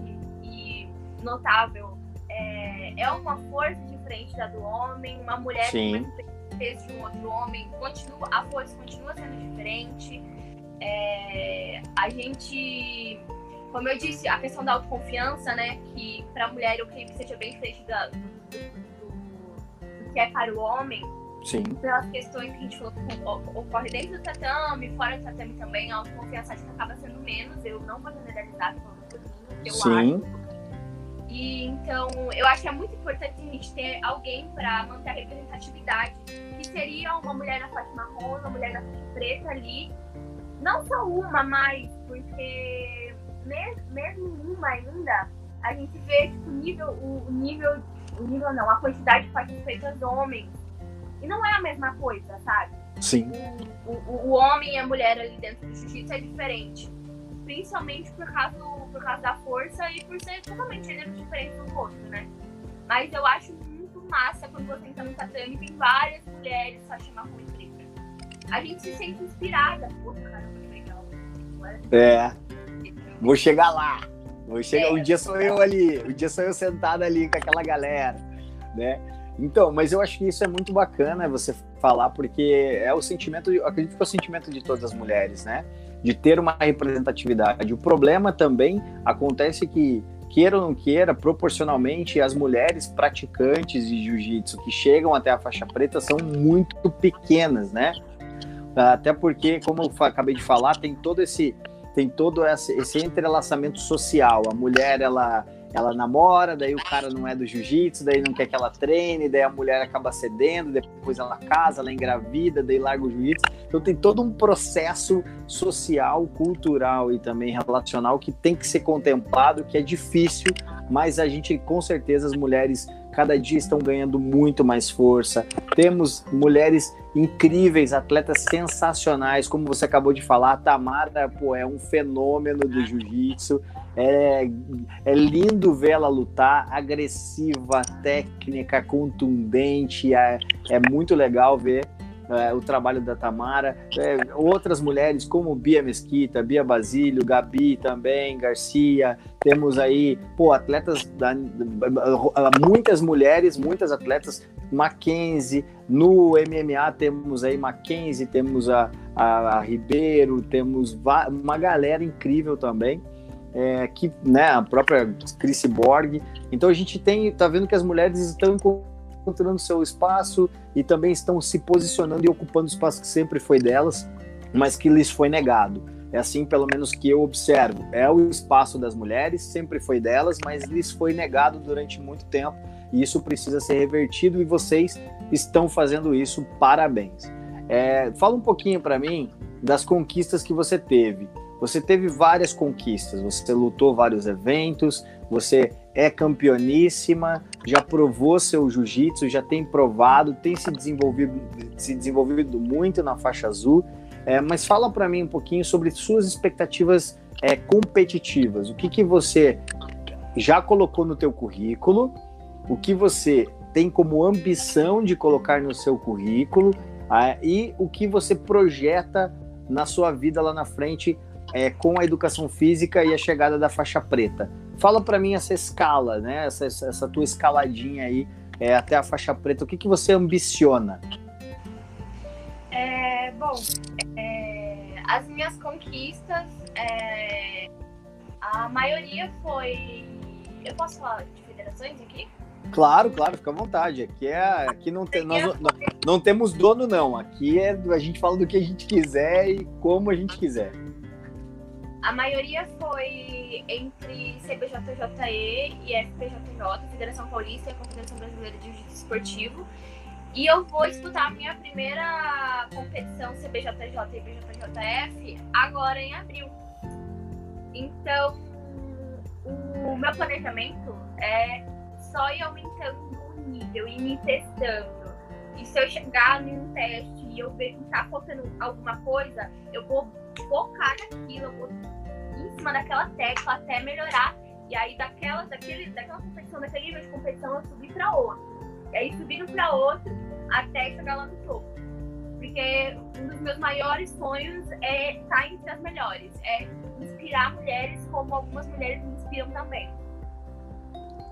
e notável. É, é uma força diferente da do homem, uma mulher Sim. com peso de um outro homem, continua, a força continua sendo diferente. É, a gente, como eu disse, a questão da autoconfiança, né? Que para a mulher eu creio que seja bem diferente da, do, do, do, do que é para o homem Sim. pelas questões que a gente falou que ocorre dentro do tatame, fora do tatame também, a autoconfiança acho que acaba sendo menos. Eu não vou generalizar, falando por mim, eu Sim. acho. E então, eu acho que é muito importante a gente ter alguém para manter a representatividade, que seria uma mulher na faixa marrom, uma mulher na faixa preta ali. Não só uma, mas porque mesmo uma ainda, a gente vê tipo, o nível, o nível, o nível não, a quantidade de faixas pretas homens e não é a mesma coisa, sabe? Sim. O, o, o homem e a mulher ali dentro do jiu-jitsu é diferente. Principalmente por causa, por causa da força e por ser totalmente diferentes um do outro, né? Mas eu acho muito massa quando você entra no tatame e tem várias mulheres só chamar com preta. A gente se sente inspirada. Pô, caramba, que legal. É. Vou chegar lá. Vou chegar. É. Um dia sou eu ali. Um dia sou eu sentado ali com aquela galera, né? Então, mas eu acho que isso é muito bacana você falar, porque é o sentimento, acredito que é o sentimento de todas as mulheres, né? De ter uma representatividade. O problema também acontece que, queira ou não queira, proporcionalmente, as mulheres praticantes de jiu-jitsu que chegam até a faixa preta são muito pequenas, né? Até porque, como eu acabei de falar, tem todo esse tem todo esse, esse entrelaçamento social. A mulher, ela ela namora, daí o cara não é do jiu-jitsu, daí não quer que ela treine, daí a mulher acaba cedendo, depois ela casa, ela engravida, daí larga o jiu-jitsu. Então tem todo um processo social, cultural e também relacional que tem que ser contemplado, que é difícil, mas a gente com certeza as mulheres cada dia estão ganhando muito mais força. Temos mulheres incríveis, atletas sensacionais, como você acabou de falar, a Tamara, pô, é um fenômeno do jiu-jitsu. É, é lindo vê-la lutar, agressiva, técnica, contundente. É, é muito legal ver é, o trabalho da Tamara. É, outras mulheres como Bia Mesquita, Bia Basílio, Gabi também, Garcia. Temos aí, pô, atletas, da, muitas mulheres, muitas atletas. Mackenzie, no MMA temos aí Mackenzie, temos a, a, a Ribeiro, temos uma galera incrível também é, que, né, a própria Chris Borg. Então a gente tem, tá vendo que as mulheres estão encontrando seu espaço e também estão se posicionando e ocupando o espaço que sempre foi delas, mas que lhes foi negado. É assim, pelo menos, que eu observo. É o espaço das mulheres, sempre foi delas, mas lhes foi negado durante muito tempo. e isso precisa ser revertido e vocês estão fazendo isso. Parabéns. É, fala um pouquinho para mim das conquistas que você teve. Você teve várias conquistas, você lutou vários eventos, você é campeoníssima, já provou seu jiu-jitsu, já tem provado, tem se desenvolvido, se desenvolvido muito na faixa azul. É, mas fala para mim um pouquinho sobre suas expectativas é, competitivas. O que, que você já colocou no teu currículo? O que você tem como ambição de colocar no seu currículo? Ah, e o que você projeta na sua vida lá na frente é, com a educação física e a chegada da faixa preta. Fala para mim essa escala, né? Essa, essa tua escaladinha aí é, até a faixa preta. O que, que você ambiciona? É, bom, é, as minhas conquistas, é, a maioria foi. Eu posso falar de federações aqui? Claro, claro, fica à vontade. Aqui é, aqui não, tem, nós, não, não, temos dono não. Aqui é a gente fala do que a gente quiser e como a gente quiser. A maioria foi entre CBJJE e FPJJ, Federação Paulista e Confederação Brasileira de Jiu-Jitsu Esportivo. E eu vou disputar a minha primeira competição CBJJ e BJJF agora em abril. Então, o meu planejamento é só ir aumentando o nível e me testando. E se eu chegar num teste e eu ver que tá faltando alguma coisa, eu vou focar naquilo, eu vou em cima daquela tecla até melhorar. E aí daquela, daquele, daquela competição, daquele nível de competição, eu subir para outro. E aí subindo para outro até chegar lá no topo. Porque um dos meus maiores sonhos é estar tá entre as melhores, é inspirar mulheres como algumas mulheres me inspiram também.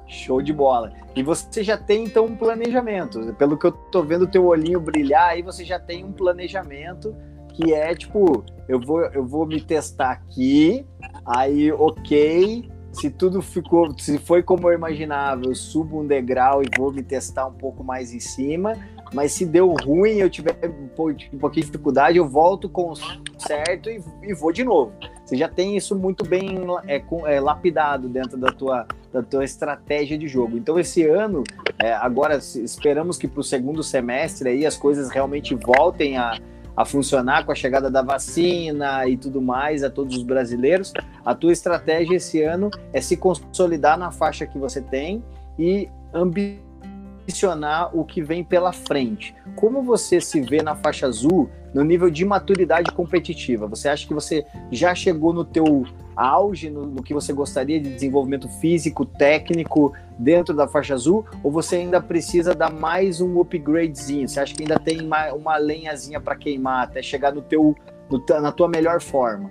Show de bola. E você já tem então um planejamento. Pelo que eu tô vendo o teu olhinho brilhar, aí você já tem um planejamento que é tipo, eu vou, eu vou me testar aqui, aí ok, se tudo ficou, se foi como eu imaginava, eu subo um degrau e vou me testar um pouco mais em cima, mas se deu ruim, eu tiver um pouquinho de dificuldade, eu volto com certo e, e vou de novo. Você já tem isso muito bem é, é, lapidado dentro da tua, da tua estratégia de jogo. Então, esse ano, é, agora esperamos que para o segundo semestre aí as coisas realmente voltem a, a funcionar com a chegada da vacina e tudo mais a todos os brasileiros. A tua estratégia esse ano é se consolidar na faixa que você tem e ambicionar o que vem pela frente. Como você se vê na faixa azul no nível de maturidade competitiva? Você acha que você já chegou no teu auge no, no, que você gostaria de desenvolvimento físico, técnico dentro da faixa azul? Ou você ainda precisa dar mais um upgradezinho? Você acha que ainda tem uma, uma lenhazinha para queimar até chegar no teu, no, na tua melhor forma?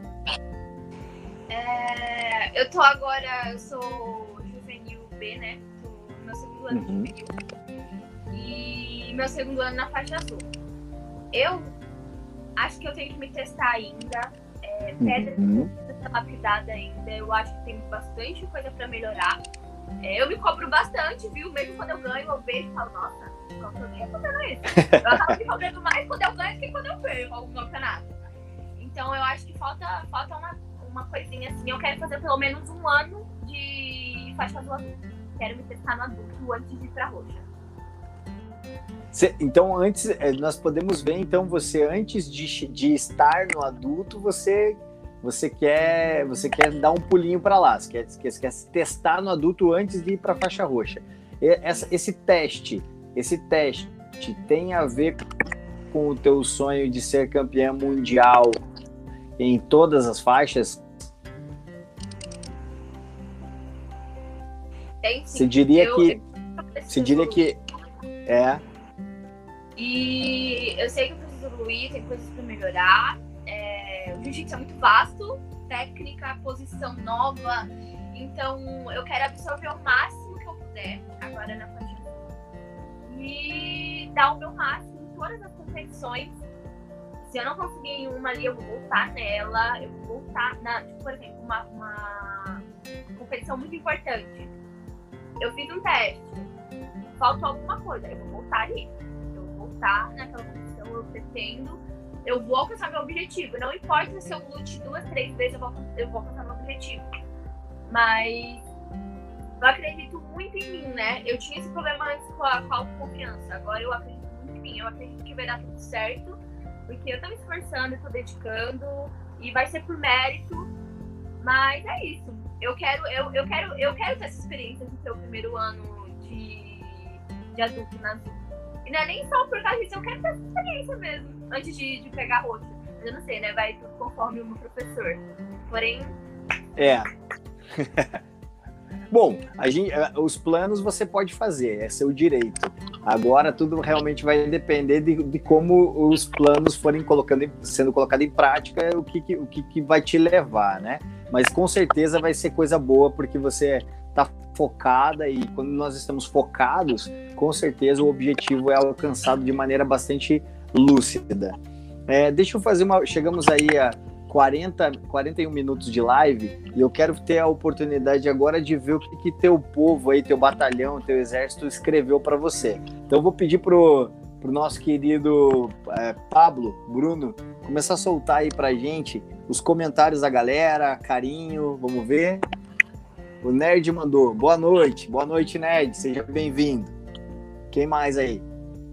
É, eu tô agora, eu sou juvenil B, né? Tô meu segundo ano uhum. juvenil. E meu segundo ano na faixa azul. Eu acho que eu tenho que me testar ainda. É, pedra uhum lapidada ainda. Eu acho que tem bastante coisa para melhorar. É, eu me cobro bastante, viu? Mesmo quando eu ganho, eu vejo e falo, nossa, quanto eu ganho isso. Eu acabo me cobrando mais quando eu ganho do que quando eu perco algum campeonato. Então eu acho que falta, falta uma, uma coisinha assim. Eu quero fazer pelo menos um ano de faixa azul adulto. Quero me testar no adulto antes de ir pra roxa. Então, antes, é, nós podemos ver, então, você antes de, de estar no adulto, você você quer você quer dar um pulinho para lá, você quer, você quer se testar no adulto antes de ir para a faixa roxa. Essa, esse teste, esse teste tem a ver com o teu sonho de ser campeã mundial em todas as faixas? Tem sim. Diria eu, que eu você diria que é e eu sei que eu preciso evoluir, tem coisas para melhorar o jiu-jitsu é muito vasto, técnica, posição nova. Então, eu quero absorver o máximo que eu puder agora na faixa e dar o meu máximo em todas as competições. Se eu não conseguir em uma ali, eu vou voltar nela. Eu vou voltar na, tipo, por exemplo, uma, uma competição muito importante. Eu fiz um teste, faltou alguma coisa, eu vou voltar ali. Voltar naquela competição, eu pretendo eu vou alcançar meu objetivo. Não importa se eu lute duas, três vezes, eu vou, eu vou alcançar meu objetivo. Mas eu acredito muito em mim, né? Eu tinha esse problema antes com a, com a autoconfiança. Agora eu acredito muito em mim. Eu acredito que vai dar tudo certo. Porque eu tô me esforçando, eu tô dedicando. E vai ser por mérito. Mas é isso. Eu quero, eu, eu quero, eu quero ter essa experiência de ser o primeiro ano de, de adulto na Azul. E não é nem só por causa disso, eu quero ter essa experiência mesmo, antes de, de pegar roxo. Mas eu não sei, né? Vai tudo conforme o meu professor. Porém. É. *laughs* Bom, gente, eh, os planos você pode fazer, é seu direito. Agora tudo realmente vai depender de, de como os planos forem colocando, sendo colocados em prática, o que, que o que, que, vai te levar, né? Mas com certeza vai ser coisa boa, porque você está focada e quando nós estamos focados, com certeza o objetivo é alcançado de maneira bastante lúcida. É, deixa eu fazer uma. Chegamos aí a 40, 41 minutos de live e eu quero ter a oportunidade agora de ver o que, que teu povo aí, teu batalhão, teu exército escreveu para você. Então eu vou pedir pro, pro nosso querido é, Pablo, Bruno, começar a soltar aí pra gente os comentários da galera, carinho, vamos ver. O Nerd mandou, boa noite, boa noite Nerd, seja bem-vindo. Quem mais aí?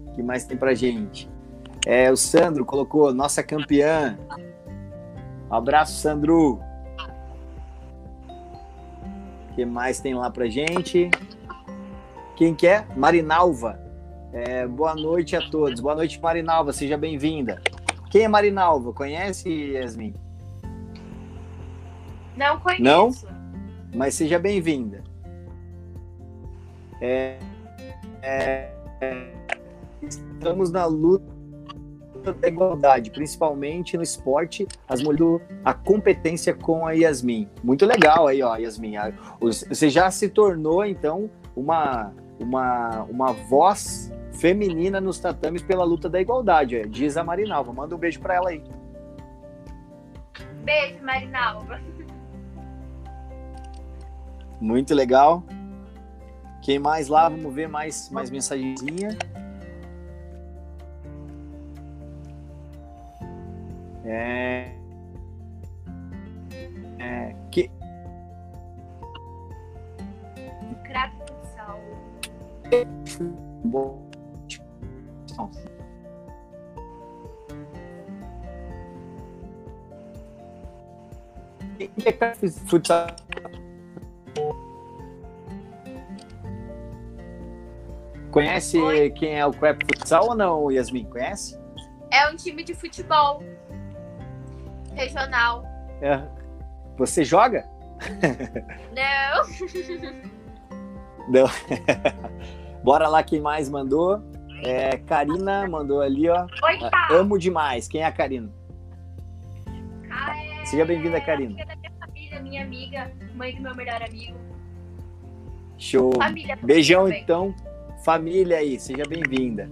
O que mais tem pra gente? É, o Sandro colocou, nossa campeã, um abraço, Sandro. O que mais tem lá pra gente? Quem quer? Marinalva. É, boa noite a todos. Boa noite, Marinalva. Seja bem-vinda. Quem é Marinalva? Conhece, Yasmin? Não conheço. Não? Mas seja bem-vinda. É, é, estamos na luta da igualdade, principalmente no esporte, as mulheres, a competência com a Yasmin. Muito legal aí, ó, Yasmin. Você já se tornou, então, uma, uma, uma voz feminina nos tatames pela luta da igualdade, diz a Marinalva. Manda um beijo para ela aí. Beijo, Marinalva. Muito legal. Quem mais lá? Vamos ver mais, mais mensagenzinha. É, é, que craque futsal. Bom. Quem é craque futsal? Conhece Oi? quem é o Crap Futsal ou não, Yasmin? Conhece? É um time de futebol regional. É. Você joga? Não. *laughs* Não. *laughs* Bora lá, quem mais mandou? É, Karina mandou ali, ó. Oi, tá. Amo demais. Quem é a Karina? Ah, é... Seja bem-vinda, Karina. Minha amiga, mãe do meu melhor amigo. Show. Família, Beijão, então. Família aí, seja bem-vinda.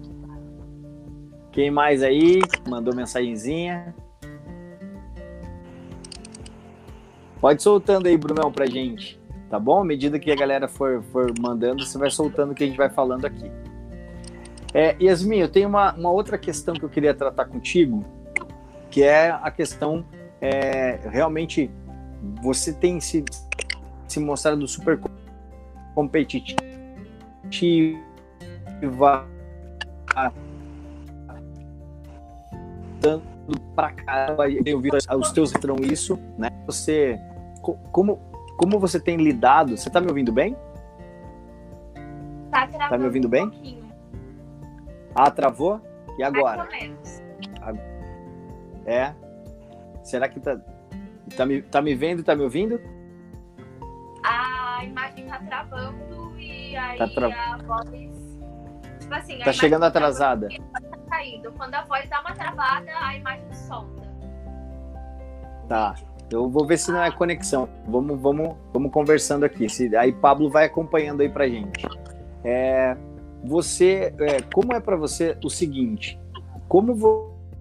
Quem mais aí? Mandou mensagenzinha. Pode soltando aí, Brunão, pra gente. Tá bom? À medida que a galera for, for mandando, você vai soltando o que a gente vai falando aqui. É, Yasmin, eu tenho uma, uma outra questão que eu queria tratar contigo, que é a questão é, realmente você tem se, se mostrado super competitiva dando pra caramba, eu vi os teus entram isso, né? Você como, como você tem lidado? Você está me ouvindo bem? Tá, tá me ouvindo bem? Um ah, travou? E agora? É? Será que tá, tá, me, tá me vendo tá me ouvindo? A imagem tá travando e aí tá tra... a voz. Tipo assim, tá chegando atrasada. Tá caindo. Quando a voz dá uma travada, a imagem solta. Tá. Eu vou ver se não é conexão. Vamos, vamos, vamos conversando aqui. Se, aí Pablo vai acompanhando aí pra gente. É, você, é, como é para você o seguinte? Como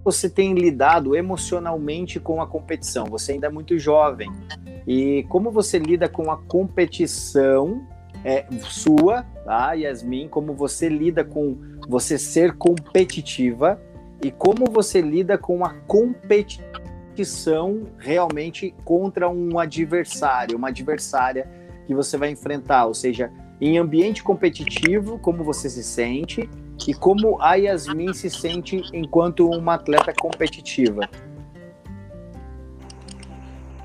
você tem lidado emocionalmente com a competição? Você ainda é muito jovem. E como você lida com a competição é, sua, tá, Yasmin? Como você lida com você ser competitiva e como você lida com a competição realmente contra um adversário, uma adversária que você vai enfrentar, ou seja, em ambiente competitivo, como você se sente e como a Yasmin se sente enquanto uma atleta competitiva.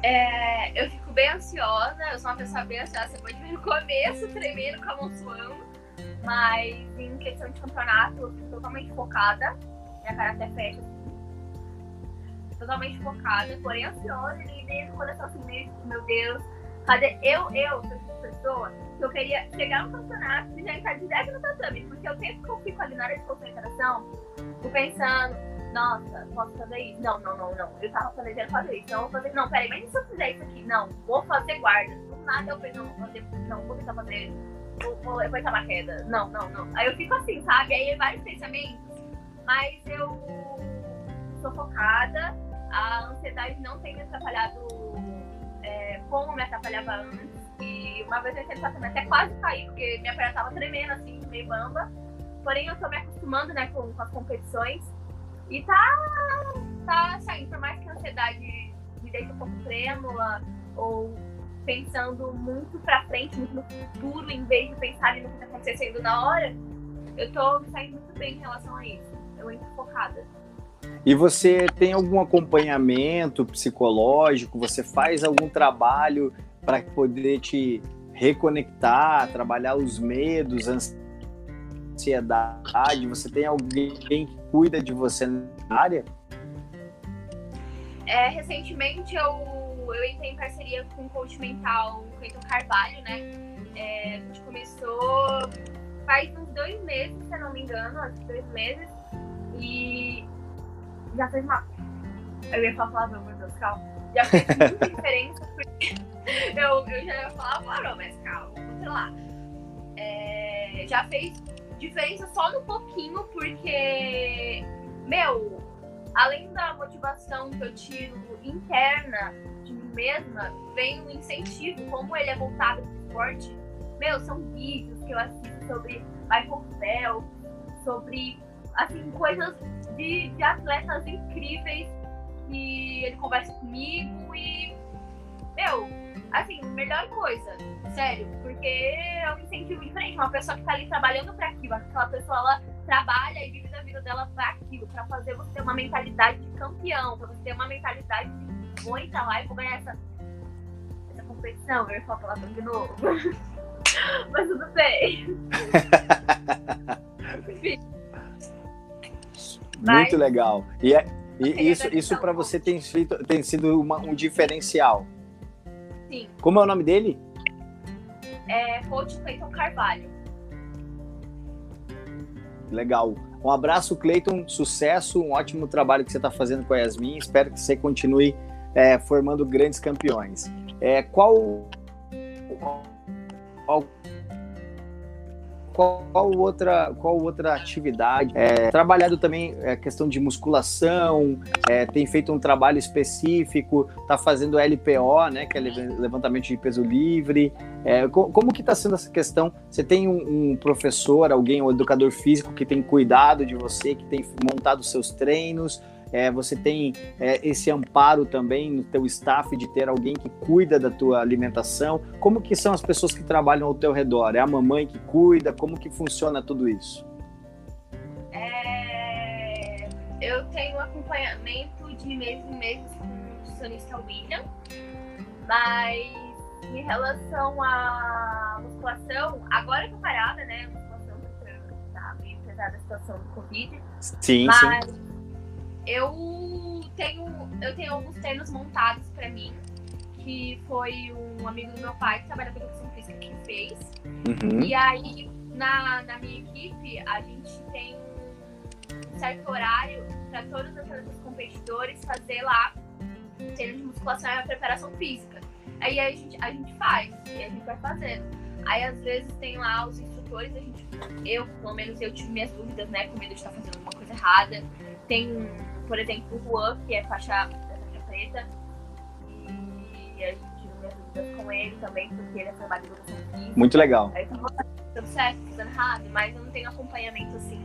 É, eu fico bem ansiosa, eu sou uma pessoa bem ansiosa, você pode ver no começo, tremendo com a mão suando, mas em questão de campeonato eu fico totalmente focada, minha cara até fecha, totalmente focada, porém ansiosa e dentro do coração assim, meu Deus, cadê eu, eu, pessoa eu queria chegar no campeonato e já entrar direto no tatame, porque o tempo que eu fico ali na hora de concentração, tô pensando, nossa, posso fazer isso? Não, não, não, não. Eu tava planejando fazer isso. Não, vou fazer. Não, peraí, mas se eu fizer isso aqui? Não, vou fazer guarda. Do nada eu falei, não, vou fazer. Não, vou tentar fazer. Vou, vou levantar uma queda. Não, não, não. Aí eu fico assim, sabe? Aí vários pensamentos. Mas eu sou focada. A ansiedade não tem me atrapalhado é, como me atrapalhava antes. E uma vez eu entrei até quase caí, porque minha perna tava tremendo, assim, meio bamba. Porém, eu tô me acostumando, né, com, com as competições. E tá, tá saindo, por mais que a ansiedade me deixe um pouco trêmula, ou pensando muito pra frente, muito no futuro, em vez de pensar no que tá acontecendo na hora, eu tô me saindo muito bem em relação a isso. Eu entro focada. E você tem algum acompanhamento psicológico? Você faz algum trabalho para poder te reconectar, trabalhar os medos, ansiedade? Você tem alguém que cuida de você na área? É, recentemente eu, eu entrei em parceria com o coach mental Cleiton Carvalho, né? É, a gente começou faz uns dois meses, se eu não me engano, uns dois meses. E já fez uma. Eu ia falar palavrão, meu Deus, calma. Já fez muita diferença, porque *laughs* eu, eu já falar palavrão, mas calma, sei lá. É, já fez diferença só no pouquinho, porque, meu, além da motivação que eu tiro interna de mim mesma, vem um incentivo, como ele é voltado pro esporte. Meu, são vídeos que eu assisto sobre Michael Phelps, sobre, assim, coisas de, de atletas incríveis que ele conversa comigo e, meu, assim, melhor coisa, sério, porque é um incentivo diferente. Uma pessoa que tá ali trabalhando para aquilo, aquela pessoa ela trabalha e vive a vida dela para aquilo, para fazer você ter uma mentalidade de campeão, para você ter uma mentalidade de vou entrar lá e vou ganhar essa, essa competição. Eu ia falar palavra de novo. *laughs* Mas tudo bem. *laughs* Muito legal. E, é, e isso, isso para você tem, feito, tem sido uma, um diferencial. Sim. Como é o nome dele? É Coach Cleiton Carvalho. Legal. Um abraço, Cleiton. Sucesso, um ótimo trabalho que você está fazendo com a Yasmin. Espero que você continue é, formando grandes campeões. É, qual, qual qual, qual, outra, qual outra atividade? É, trabalhado também a é, questão de musculação, é, tem feito um trabalho específico, está fazendo LPO, né, que é levantamento de peso livre. É, como, que está sendo essa questão? Você tem um, um, professor, alguém, um educador físico que tem cuidado de você, que tem montado seus treinos? É, você tem é, esse amparo também no teu staff de ter alguém que cuida da tua alimentação. Como que são as pessoas que trabalham ao teu redor? É a mamãe que cuida? Como que funciona tudo isso? É... Eu tenho acompanhamento de mês em mês com o nutricionista William, mas em relação à musculação, agora que parada, né? A musculação tá meio pesada a situação do Covid. Sim, mas... sim eu tenho, eu tenho alguns treinos montados para mim, que foi um amigo do meu pai que trabalha com educação física que fez. Uhum. E aí, na, na minha equipe, a gente tem um certo horário para todos os competidores fazer lá treino de musculação e preparação física. Aí a gente, a gente faz, e a gente vai fazendo. Aí às vezes tem lá os instrutores, a gente, eu, pelo menos eu tive minhas dúvidas, né, com medo de estar fazendo alguma coisa errada. Tem por exemplo, o Juan, que é faixa, faixa preta, e a gente tive minhas dúvidas com ele também, porque ele é formado em educação física. Muito legal. Aí eu tô tudo certo, fazendo errado, mas eu não tenho acompanhamento assim,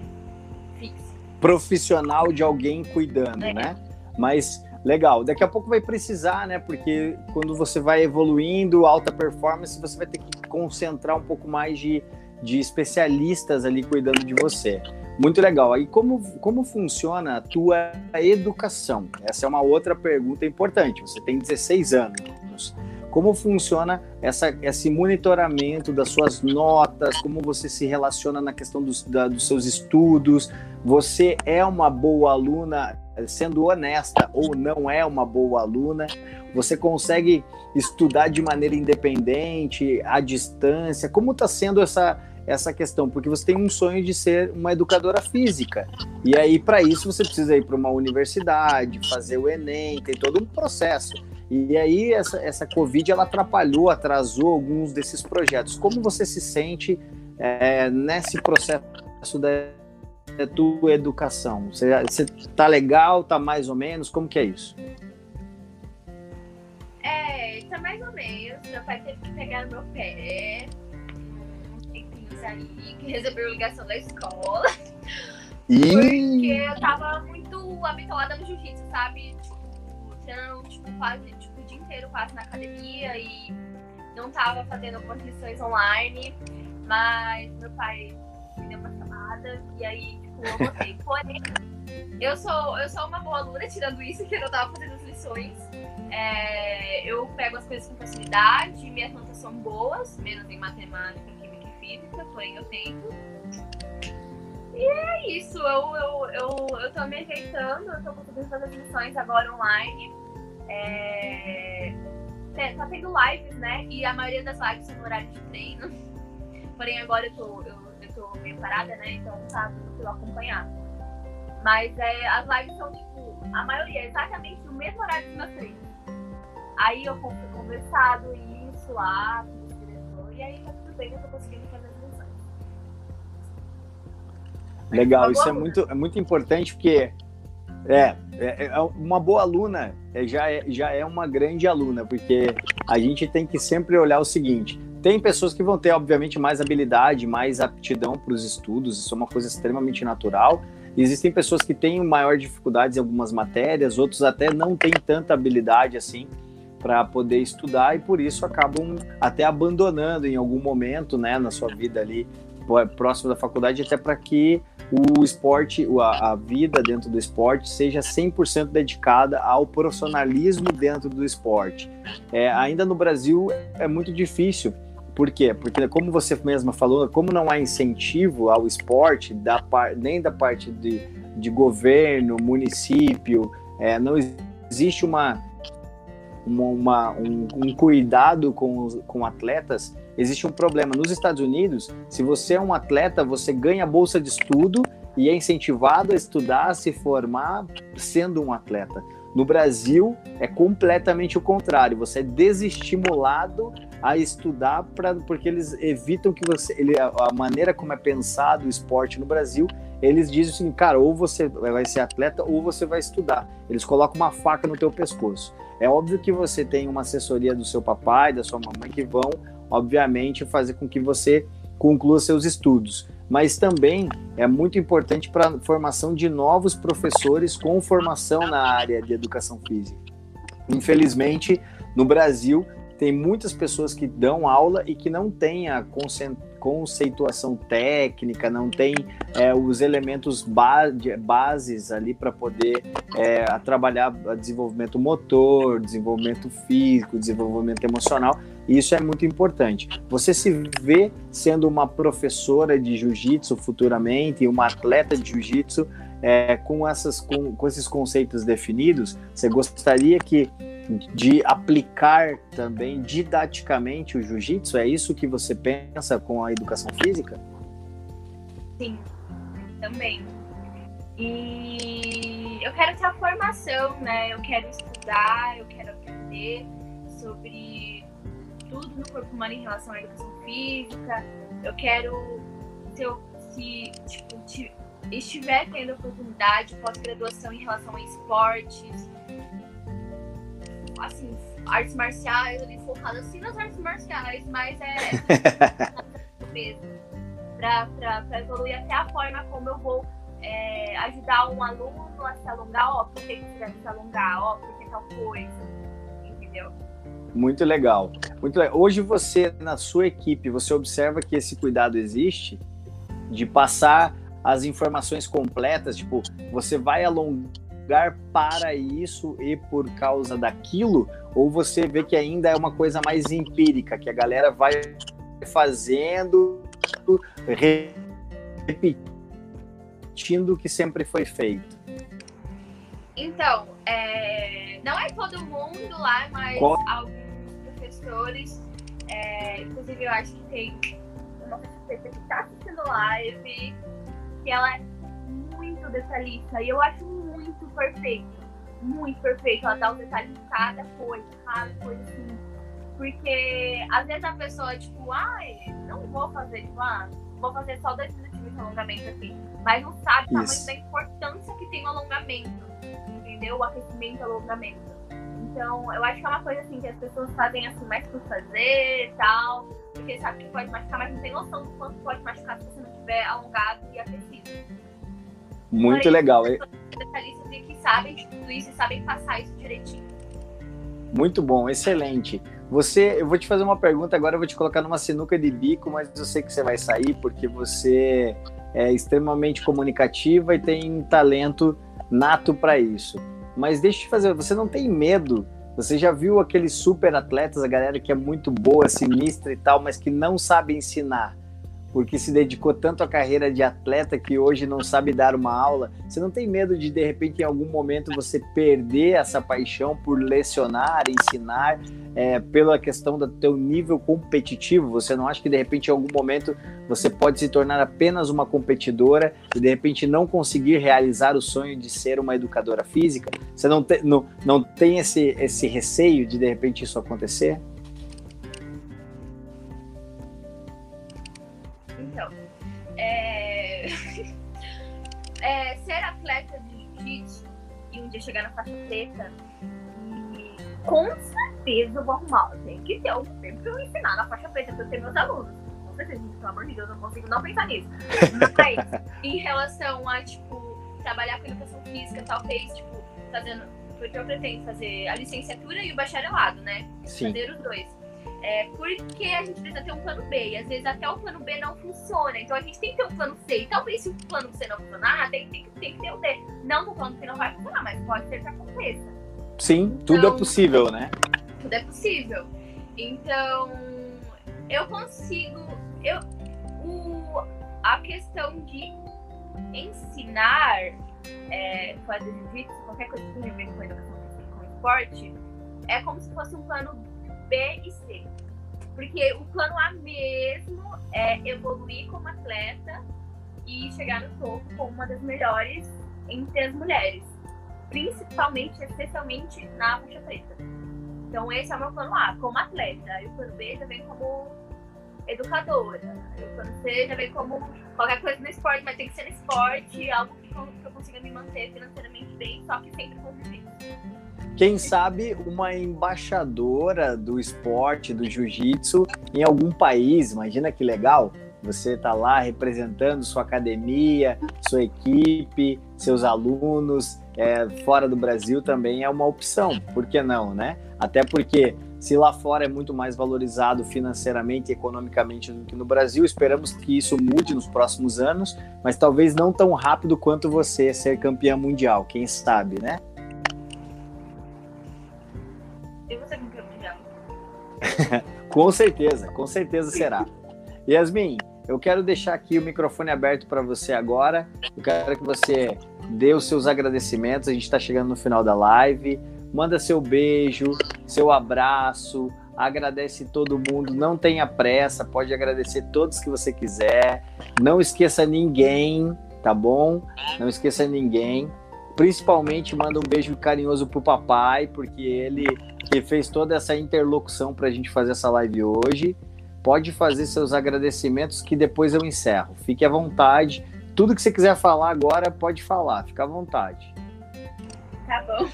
fixo. Profissional de alguém cuidando, é. né? Mas legal, daqui a pouco vai precisar, né? Porque quando você vai evoluindo, alta performance, você vai ter que concentrar um pouco mais de, de especialistas ali cuidando de você. Muito legal. Aí como, como funciona a tua educação? Essa é uma outra pergunta importante. Você tem 16 anos. Como funciona essa, esse monitoramento das suas notas? Como você se relaciona na questão dos, da, dos seus estudos? Você é uma boa aluna, sendo honesta, ou não é uma boa aluna? Você consegue estudar de maneira independente, à distância? Como está sendo essa, essa questão? Porque você tem um sonho de ser uma educadora física. E aí, para isso, você precisa ir para uma universidade, fazer o Enem, tem todo um processo. E aí, essa, essa Covid, ela atrapalhou, atrasou alguns desses projetos. Como você se sente é, nesse processo da, tua educação? Você, você tá legal, tá mais ou menos? Como que é isso? É, tá mais ou menos. Meu pai teve que pegar no meu pé. Tempinhos aí, que recebeu ligação da escola. E... Porque eu tava muito habituada no jiu-jitsu, sabe? Tipo, então, tipo, quase tipo, o dia inteiro quase na academia e não tava fazendo algumas lições online. Mas meu pai me deu uma chamada e aí, tipo, eu botei. *laughs* Porém, eu sou, eu sou uma boa aluna, tirando isso, que eu não tava fazendo as lições. É, eu pego as coisas com facilidade, minhas notas são boas, menos em matemática, física, porém eu tento. E é isso, eu, eu, eu, eu tô me ajeitando, eu tô conseguindo fazer as lições agora online. É, tá tendo lives, né? E a maioria das lives são no horário de treino. Porém, agora eu tô, eu, eu tô meio parada, né? Então tá tranquilo acompanhar. Mas é, as lives são, tipo, a maioria exatamente no mesmo horário dos meus treinos. Aí eu fui conversado isso lá com o diretor, e aí tá tudo bem, eu tô conseguindo fazer as lições. Legal, isso é muito, é muito importante porque é, é, é uma boa aluna é, já, é, já é uma grande aluna, porque a gente tem que sempre olhar o seguinte: tem pessoas que vão ter, obviamente, mais habilidade, mais aptidão para os estudos, isso é uma coisa extremamente natural. Existem pessoas que têm maior dificuldades em algumas matérias, outros até não têm tanta habilidade assim para poder estudar e por isso acabam até abandonando em algum momento, né, na sua vida ali próximo da faculdade, até para que o esporte, a, a, vida dentro do esporte seja 100% dedicada ao profissionalismo dentro do esporte. É, ainda no Brasil é muito difícil. Por quê? Porque, como você mesma falou, como não há incentivo ao esporte, da par, nem da parte de, de governo, município, é, não existe uma, uma, um, um, cuidado com, os, com atletas, existe um problema. Nos Estados Unidos, se você é um atleta, você ganha bolsa de estudo e é incentivado a estudar, a se formar sendo um atleta. No Brasil, é completamente o contrário. Você é desestimulado a estudar pra, porque eles evitam que você. Ele, a maneira como é pensado o esporte no Brasil, eles dizem assim, cara, ou você vai ser atleta ou você vai estudar. Eles colocam uma faca no teu pescoço. É óbvio que você tem uma assessoria do seu papai, da sua mamãe, que vão, obviamente, fazer com que você conclua seus estudos. Mas também é muito importante para a formação de novos professores com formação na área de educação física. Infelizmente, no Brasil, tem muitas pessoas que dão aula e que não têm a conceituação técnica, não tem é, os elementos ba bases ali para poder é, trabalhar desenvolvimento motor, desenvolvimento físico, desenvolvimento emocional. E isso é muito importante. Você se vê sendo uma professora de jiu-jitsu futuramente, uma atleta de jiu-jitsu é, com, essas, com, com esses conceitos definidos? Você gostaria que de aplicar também didaticamente o jiu-jitsu? É isso que você pensa com a educação física? Sim, também. E eu quero ter a formação, né? Eu quero estudar, eu quero aprender sobre tudo no corpo humano em relação à educação física. Eu quero, eu se, tipo, estiver tendo oportunidade, pós-graduação em relação a esportes, assim, artes marciais, ali focada assim nas artes marciais, mas é *laughs* mesmo. Pra evoluir até a forma como eu vou é, ajudar um aluno a se alongar, ó, por que você deve se alongar, ó, por que tal coisa. entendeu? Muito legal. Muito legal. Hoje você, na sua equipe, você observa que esse cuidado existe de passar as informações completas, tipo, você vai alongar para isso e por causa daquilo, ou você vê que ainda é uma coisa mais empírica, que a galera vai fazendo, repetindo o que sempre foi feito? Então, é... não é todo mundo lá, mas Qual? alguns professores, é... inclusive eu acho que tem uma professora que está assistindo live, que ela é muito detalhista, e eu acho muito perfeito. Muito perfeito. Ela dá os detalhes de cada coisa, cada coisa assim. Porque às vezes a pessoa, tipo, ai, não vou fazer, tipo, ah, vou fazer só dois minutinhos de alongamento aqui. Mas não sabe o tamanho da importância que tem o alongamento. Entendeu? O aquecimento e alongamento. Então, eu acho que é uma coisa assim que as pessoas fazem assim mais por fazer e tal. Porque sabe que pode machucar, mas não tem noção do quanto pode machucar se você não tiver alongado e aquecido. Muito Porém, legal. Detalhistas que sabem tudo isso e sabem passar isso direitinho. Muito bom, excelente. Você, eu vou te fazer uma pergunta agora, eu vou te colocar numa sinuca de bico, mas eu sei que você vai sair porque você é extremamente comunicativa e tem talento nato para isso. Mas deixa eu te fazer, você não tem medo? Você já viu aqueles super atletas, a galera que é muito boa, sinistra e tal, mas que não sabe ensinar? Porque se dedicou tanto à carreira de atleta que hoje não sabe dar uma aula. Você não tem medo de, de repente, em algum momento, você perder essa paixão por lecionar, ensinar, é, pela questão do teu nível competitivo? Você não acha que, de repente, em algum momento, você pode se tornar apenas uma competidora e, de repente, não conseguir realizar o sonho de ser uma educadora física? Você não, te, não, não tem esse, esse receio de, de repente, isso acontecer? É, ser atleta de jiu-jitsu e um dia chegar na faixa preta, e com certeza eu vou arrumar. Tenho que ter algum tempo pra eu ensinar na faixa preta pra eu ter meus alunos. Com certeza, pelo amor de Deus, eu não consigo não pensar nisso. Mas, em relação a, tipo, trabalhar com educação física, talvez, tipo, fazendo. Porque eu pretendo fazer a licenciatura e o bacharelado, né? Sim. Fazer os dois. É, porque a gente precisa ter um plano B. E às vezes até o plano B não funciona. Então a gente tem que ter um plano C. E talvez se o plano C não funcionar, tem, tem, tem que ter o D. Não tô falando que não vai funcionar, mas pode ser que aconteça. Sim, então, tudo é possível, né? Tudo é possível. Então, eu consigo. Eu, o, a questão de ensinar, é, fazer jiu-jitsu, qualquer coisa que tenha a ver com educação com esporte, é como se fosse um plano B e C. Porque o plano A mesmo é evoluir como atleta e chegar no topo como uma das melhores entre as mulheres. Principalmente, especialmente na faixa preta. Então esse é o meu plano A, como atleta. E o plano B já vem como educadora. E o plano C já vem como qualquer coisa no esporte, mas tem que ser no esporte, algo que eu consiga me manter financeiramente bem, só que sempre com quem sabe uma embaixadora do esporte, do jiu-jitsu, em algum país. Imagina que legal. Você está lá representando sua academia, sua equipe, seus alunos, é, fora do Brasil também é uma opção. Por que não, né? Até porque se lá fora é muito mais valorizado financeiramente e economicamente do que no Brasil, esperamos que isso mude nos próximos anos, mas talvez não tão rápido quanto você ser campeã mundial, quem sabe, né? *laughs* com certeza, com certeza será. Yasmin, eu quero deixar aqui o microfone aberto para você agora. Eu quero que você dê os seus agradecimentos. A gente está chegando no final da live. Manda seu beijo, seu abraço. Agradece todo mundo. Não tenha pressa. Pode agradecer todos que você quiser. Não esqueça ninguém, tá bom? Não esqueça ninguém. Principalmente manda um beijo carinhoso pro papai, porque ele que fez toda essa interlocução para a gente fazer essa live hoje. Pode fazer seus agradecimentos que depois eu encerro. Fique à vontade. Tudo que você quiser falar agora, pode falar. Fica à vontade. Tá bom.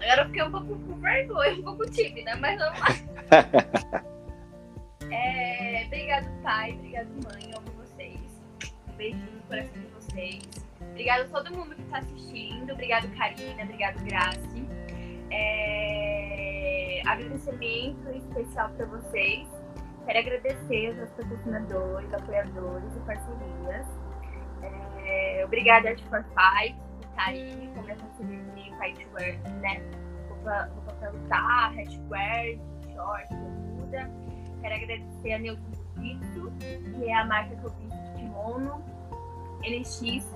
Agora eu fiquei um pouco com vergonha, um pouco tímida, mas vamos lá. *laughs* é, obrigado, pai. Obrigado, mãe. Eu amo vocês. Um beijinho no coração de vocês. Obrigado a todo mundo que está assistindo. Obrigado, Karina. Obrigado, Grace. É... agradecimento especial para vocês. Quero agradecer aos patrocinadores, apoiadores e parcerias. É, obrigada, Art for Fight, por estar aí com essa parceria de Fightwear, né? Roupa, roupa pra lutar, hashwear, short, bermuda. Quero agradecer a Neutro que é a marca que eu fiz de kimono. NX,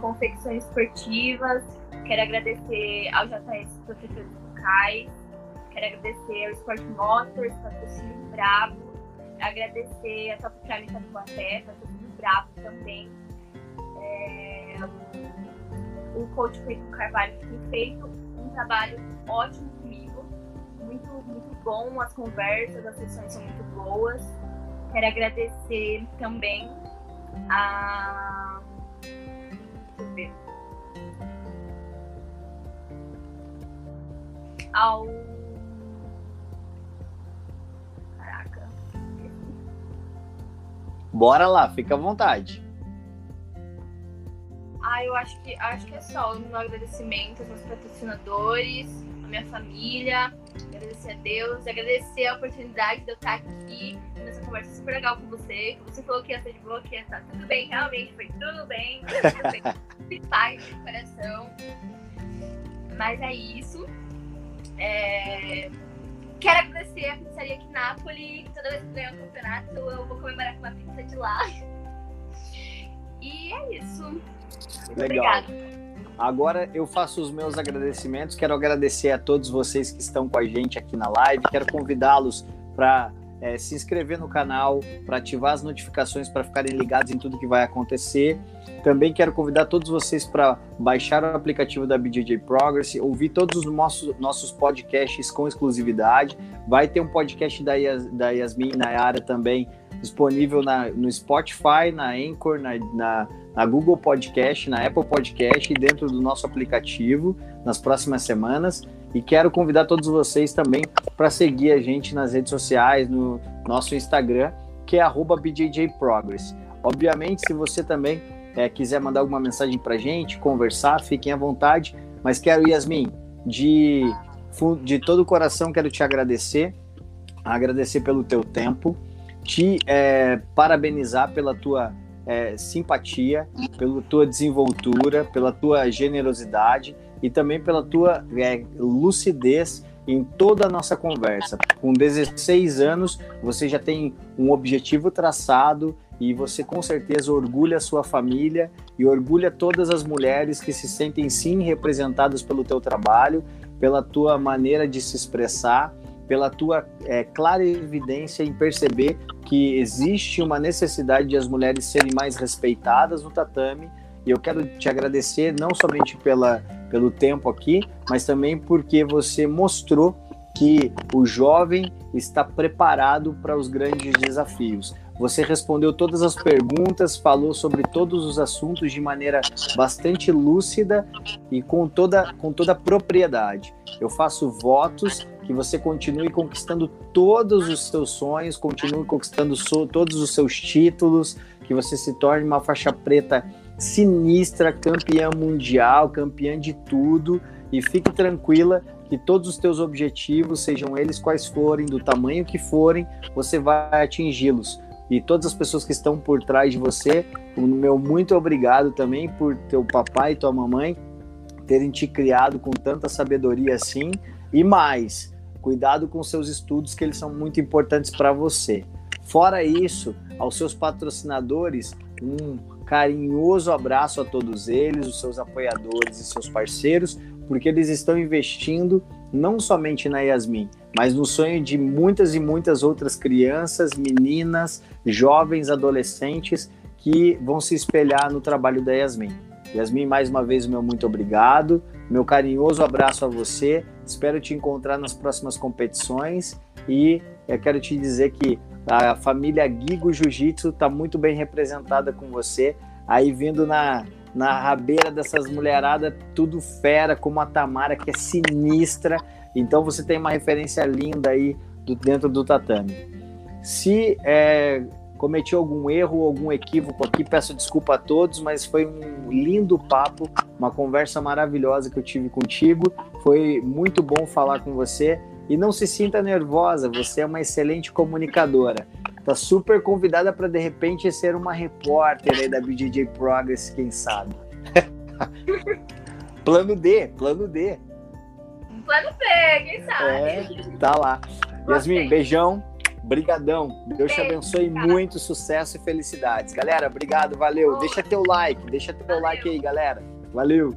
confecções esportivas. Quero agradecer ao JS Protetores Locais. Quero agradecer ao Sport Motors, patrocínio Bravo agradecer a Top Prime Tatuapé, tá tudo bravo também. É, o coach Cleiton Carvalho que tem feito um trabalho ótimo comigo, muito, muito bom, as conversas, as sessões são muito boas. Quero agradecer também a. Deixa eu ver. Ao Bora lá, fica à vontade. Ah, eu acho que acho que é só. Um agradecimento aos meus patrocinadores, a minha família, agradecer a Deus, agradecer a oportunidade de eu estar aqui nessa conversa super legal com você. Que você falou que ia ser de boa, que ia estar tudo bem, realmente foi tudo bem, tudo bem, *laughs* paz de coração. Mas é isso. É... Quero agradecer a pizzaria aqui em Nápoles. Toda vez que ganhar o campeonato, eu vou comemorar com uma pizza de lá. E é isso. Muito Legal. Obrigada. Agora eu faço os meus agradecimentos. Quero agradecer a todos vocês que estão com a gente aqui na live. Quero convidá-los para é, se inscrever no canal, para ativar as notificações para ficarem ligados em tudo que vai acontecer. Também quero convidar todos vocês para baixar o aplicativo da BJJ Progress, ouvir todos os nossos, nossos podcasts com exclusividade. Vai ter um podcast da, Yas, da Yasmin e Nayara também disponível na, no Spotify, na Anchor, na, na, na, Google Podcast, na Apple Podcast e dentro do nosso aplicativo nas próximas semanas. E quero convidar todos vocês também para seguir a gente nas redes sociais, no nosso Instagram, que é BJJProgress. Obviamente, se você também é, quiser mandar alguma mensagem para gente, conversar, fiquem à vontade. Mas quero, Yasmin, de, de todo o coração, quero te agradecer, agradecer pelo teu tempo, te é, parabenizar pela tua é, simpatia, pela tua desenvoltura, pela tua generosidade e também pela tua é, lucidez em toda a nossa conversa. Com 16 anos, você já tem um objetivo traçado e você com certeza orgulha a sua família e orgulha todas as mulheres que se sentem sim representadas pelo teu trabalho, pela tua maneira de se expressar, pela tua é, clara evidência em perceber que existe uma necessidade de as mulheres serem mais respeitadas no tatame. E eu quero te agradecer não somente pela, pelo tempo aqui, mas também porque você mostrou que o jovem está preparado para os grandes desafios. Você respondeu todas as perguntas, falou sobre todos os assuntos de maneira bastante lúcida e com toda, com toda propriedade. Eu faço votos que você continue conquistando todos os seus sonhos, continue conquistando so, todos os seus títulos, que você se torne uma faixa preta sinistra, campeã mundial, campeã de tudo. E fique tranquila que todos os teus objetivos, sejam eles quais forem, do tamanho que forem, você vai atingi-los e todas as pessoas que estão por trás de você, o meu muito obrigado também por teu papai e tua mamãe terem te criado com tanta sabedoria assim e mais, cuidado com seus estudos que eles são muito importantes para você. Fora isso, aos seus patrocinadores, um carinhoso abraço a todos eles, os seus apoiadores e seus parceiros, porque eles estão investindo não somente na Yasmin, mas no sonho de muitas e muitas outras crianças, meninas, jovens, adolescentes que vão se espelhar no trabalho da Yasmin. Yasmin, mais uma vez, meu muito obrigado, meu carinhoso abraço a você, espero te encontrar nas próximas competições e eu quero te dizer que a família Gigo Jiu-Jitsu está muito bem representada com você, aí vindo na, na rabeira dessas mulheradas, tudo fera, como a Tamara, que é sinistra, então você tem uma referência linda aí do, dentro do tatame. Se é, cometi algum erro ou algum equívoco aqui, peço desculpa a todos, mas foi um lindo papo, uma conversa maravilhosa que eu tive contigo. Foi muito bom falar com você. E não se sinta nervosa, você é uma excelente comunicadora. Tá super convidada para de repente ser uma repórter aí da BJJ Progress, quem sabe. *laughs* plano D, plano D. Plano B, quem sabe? É, tá lá. Yasmin, beijão. Brigadão. Deus te abençoe muito, sucesso e felicidades. Galera, obrigado, valeu. Deixa teu like, deixa teu like aí, galera. Valeu.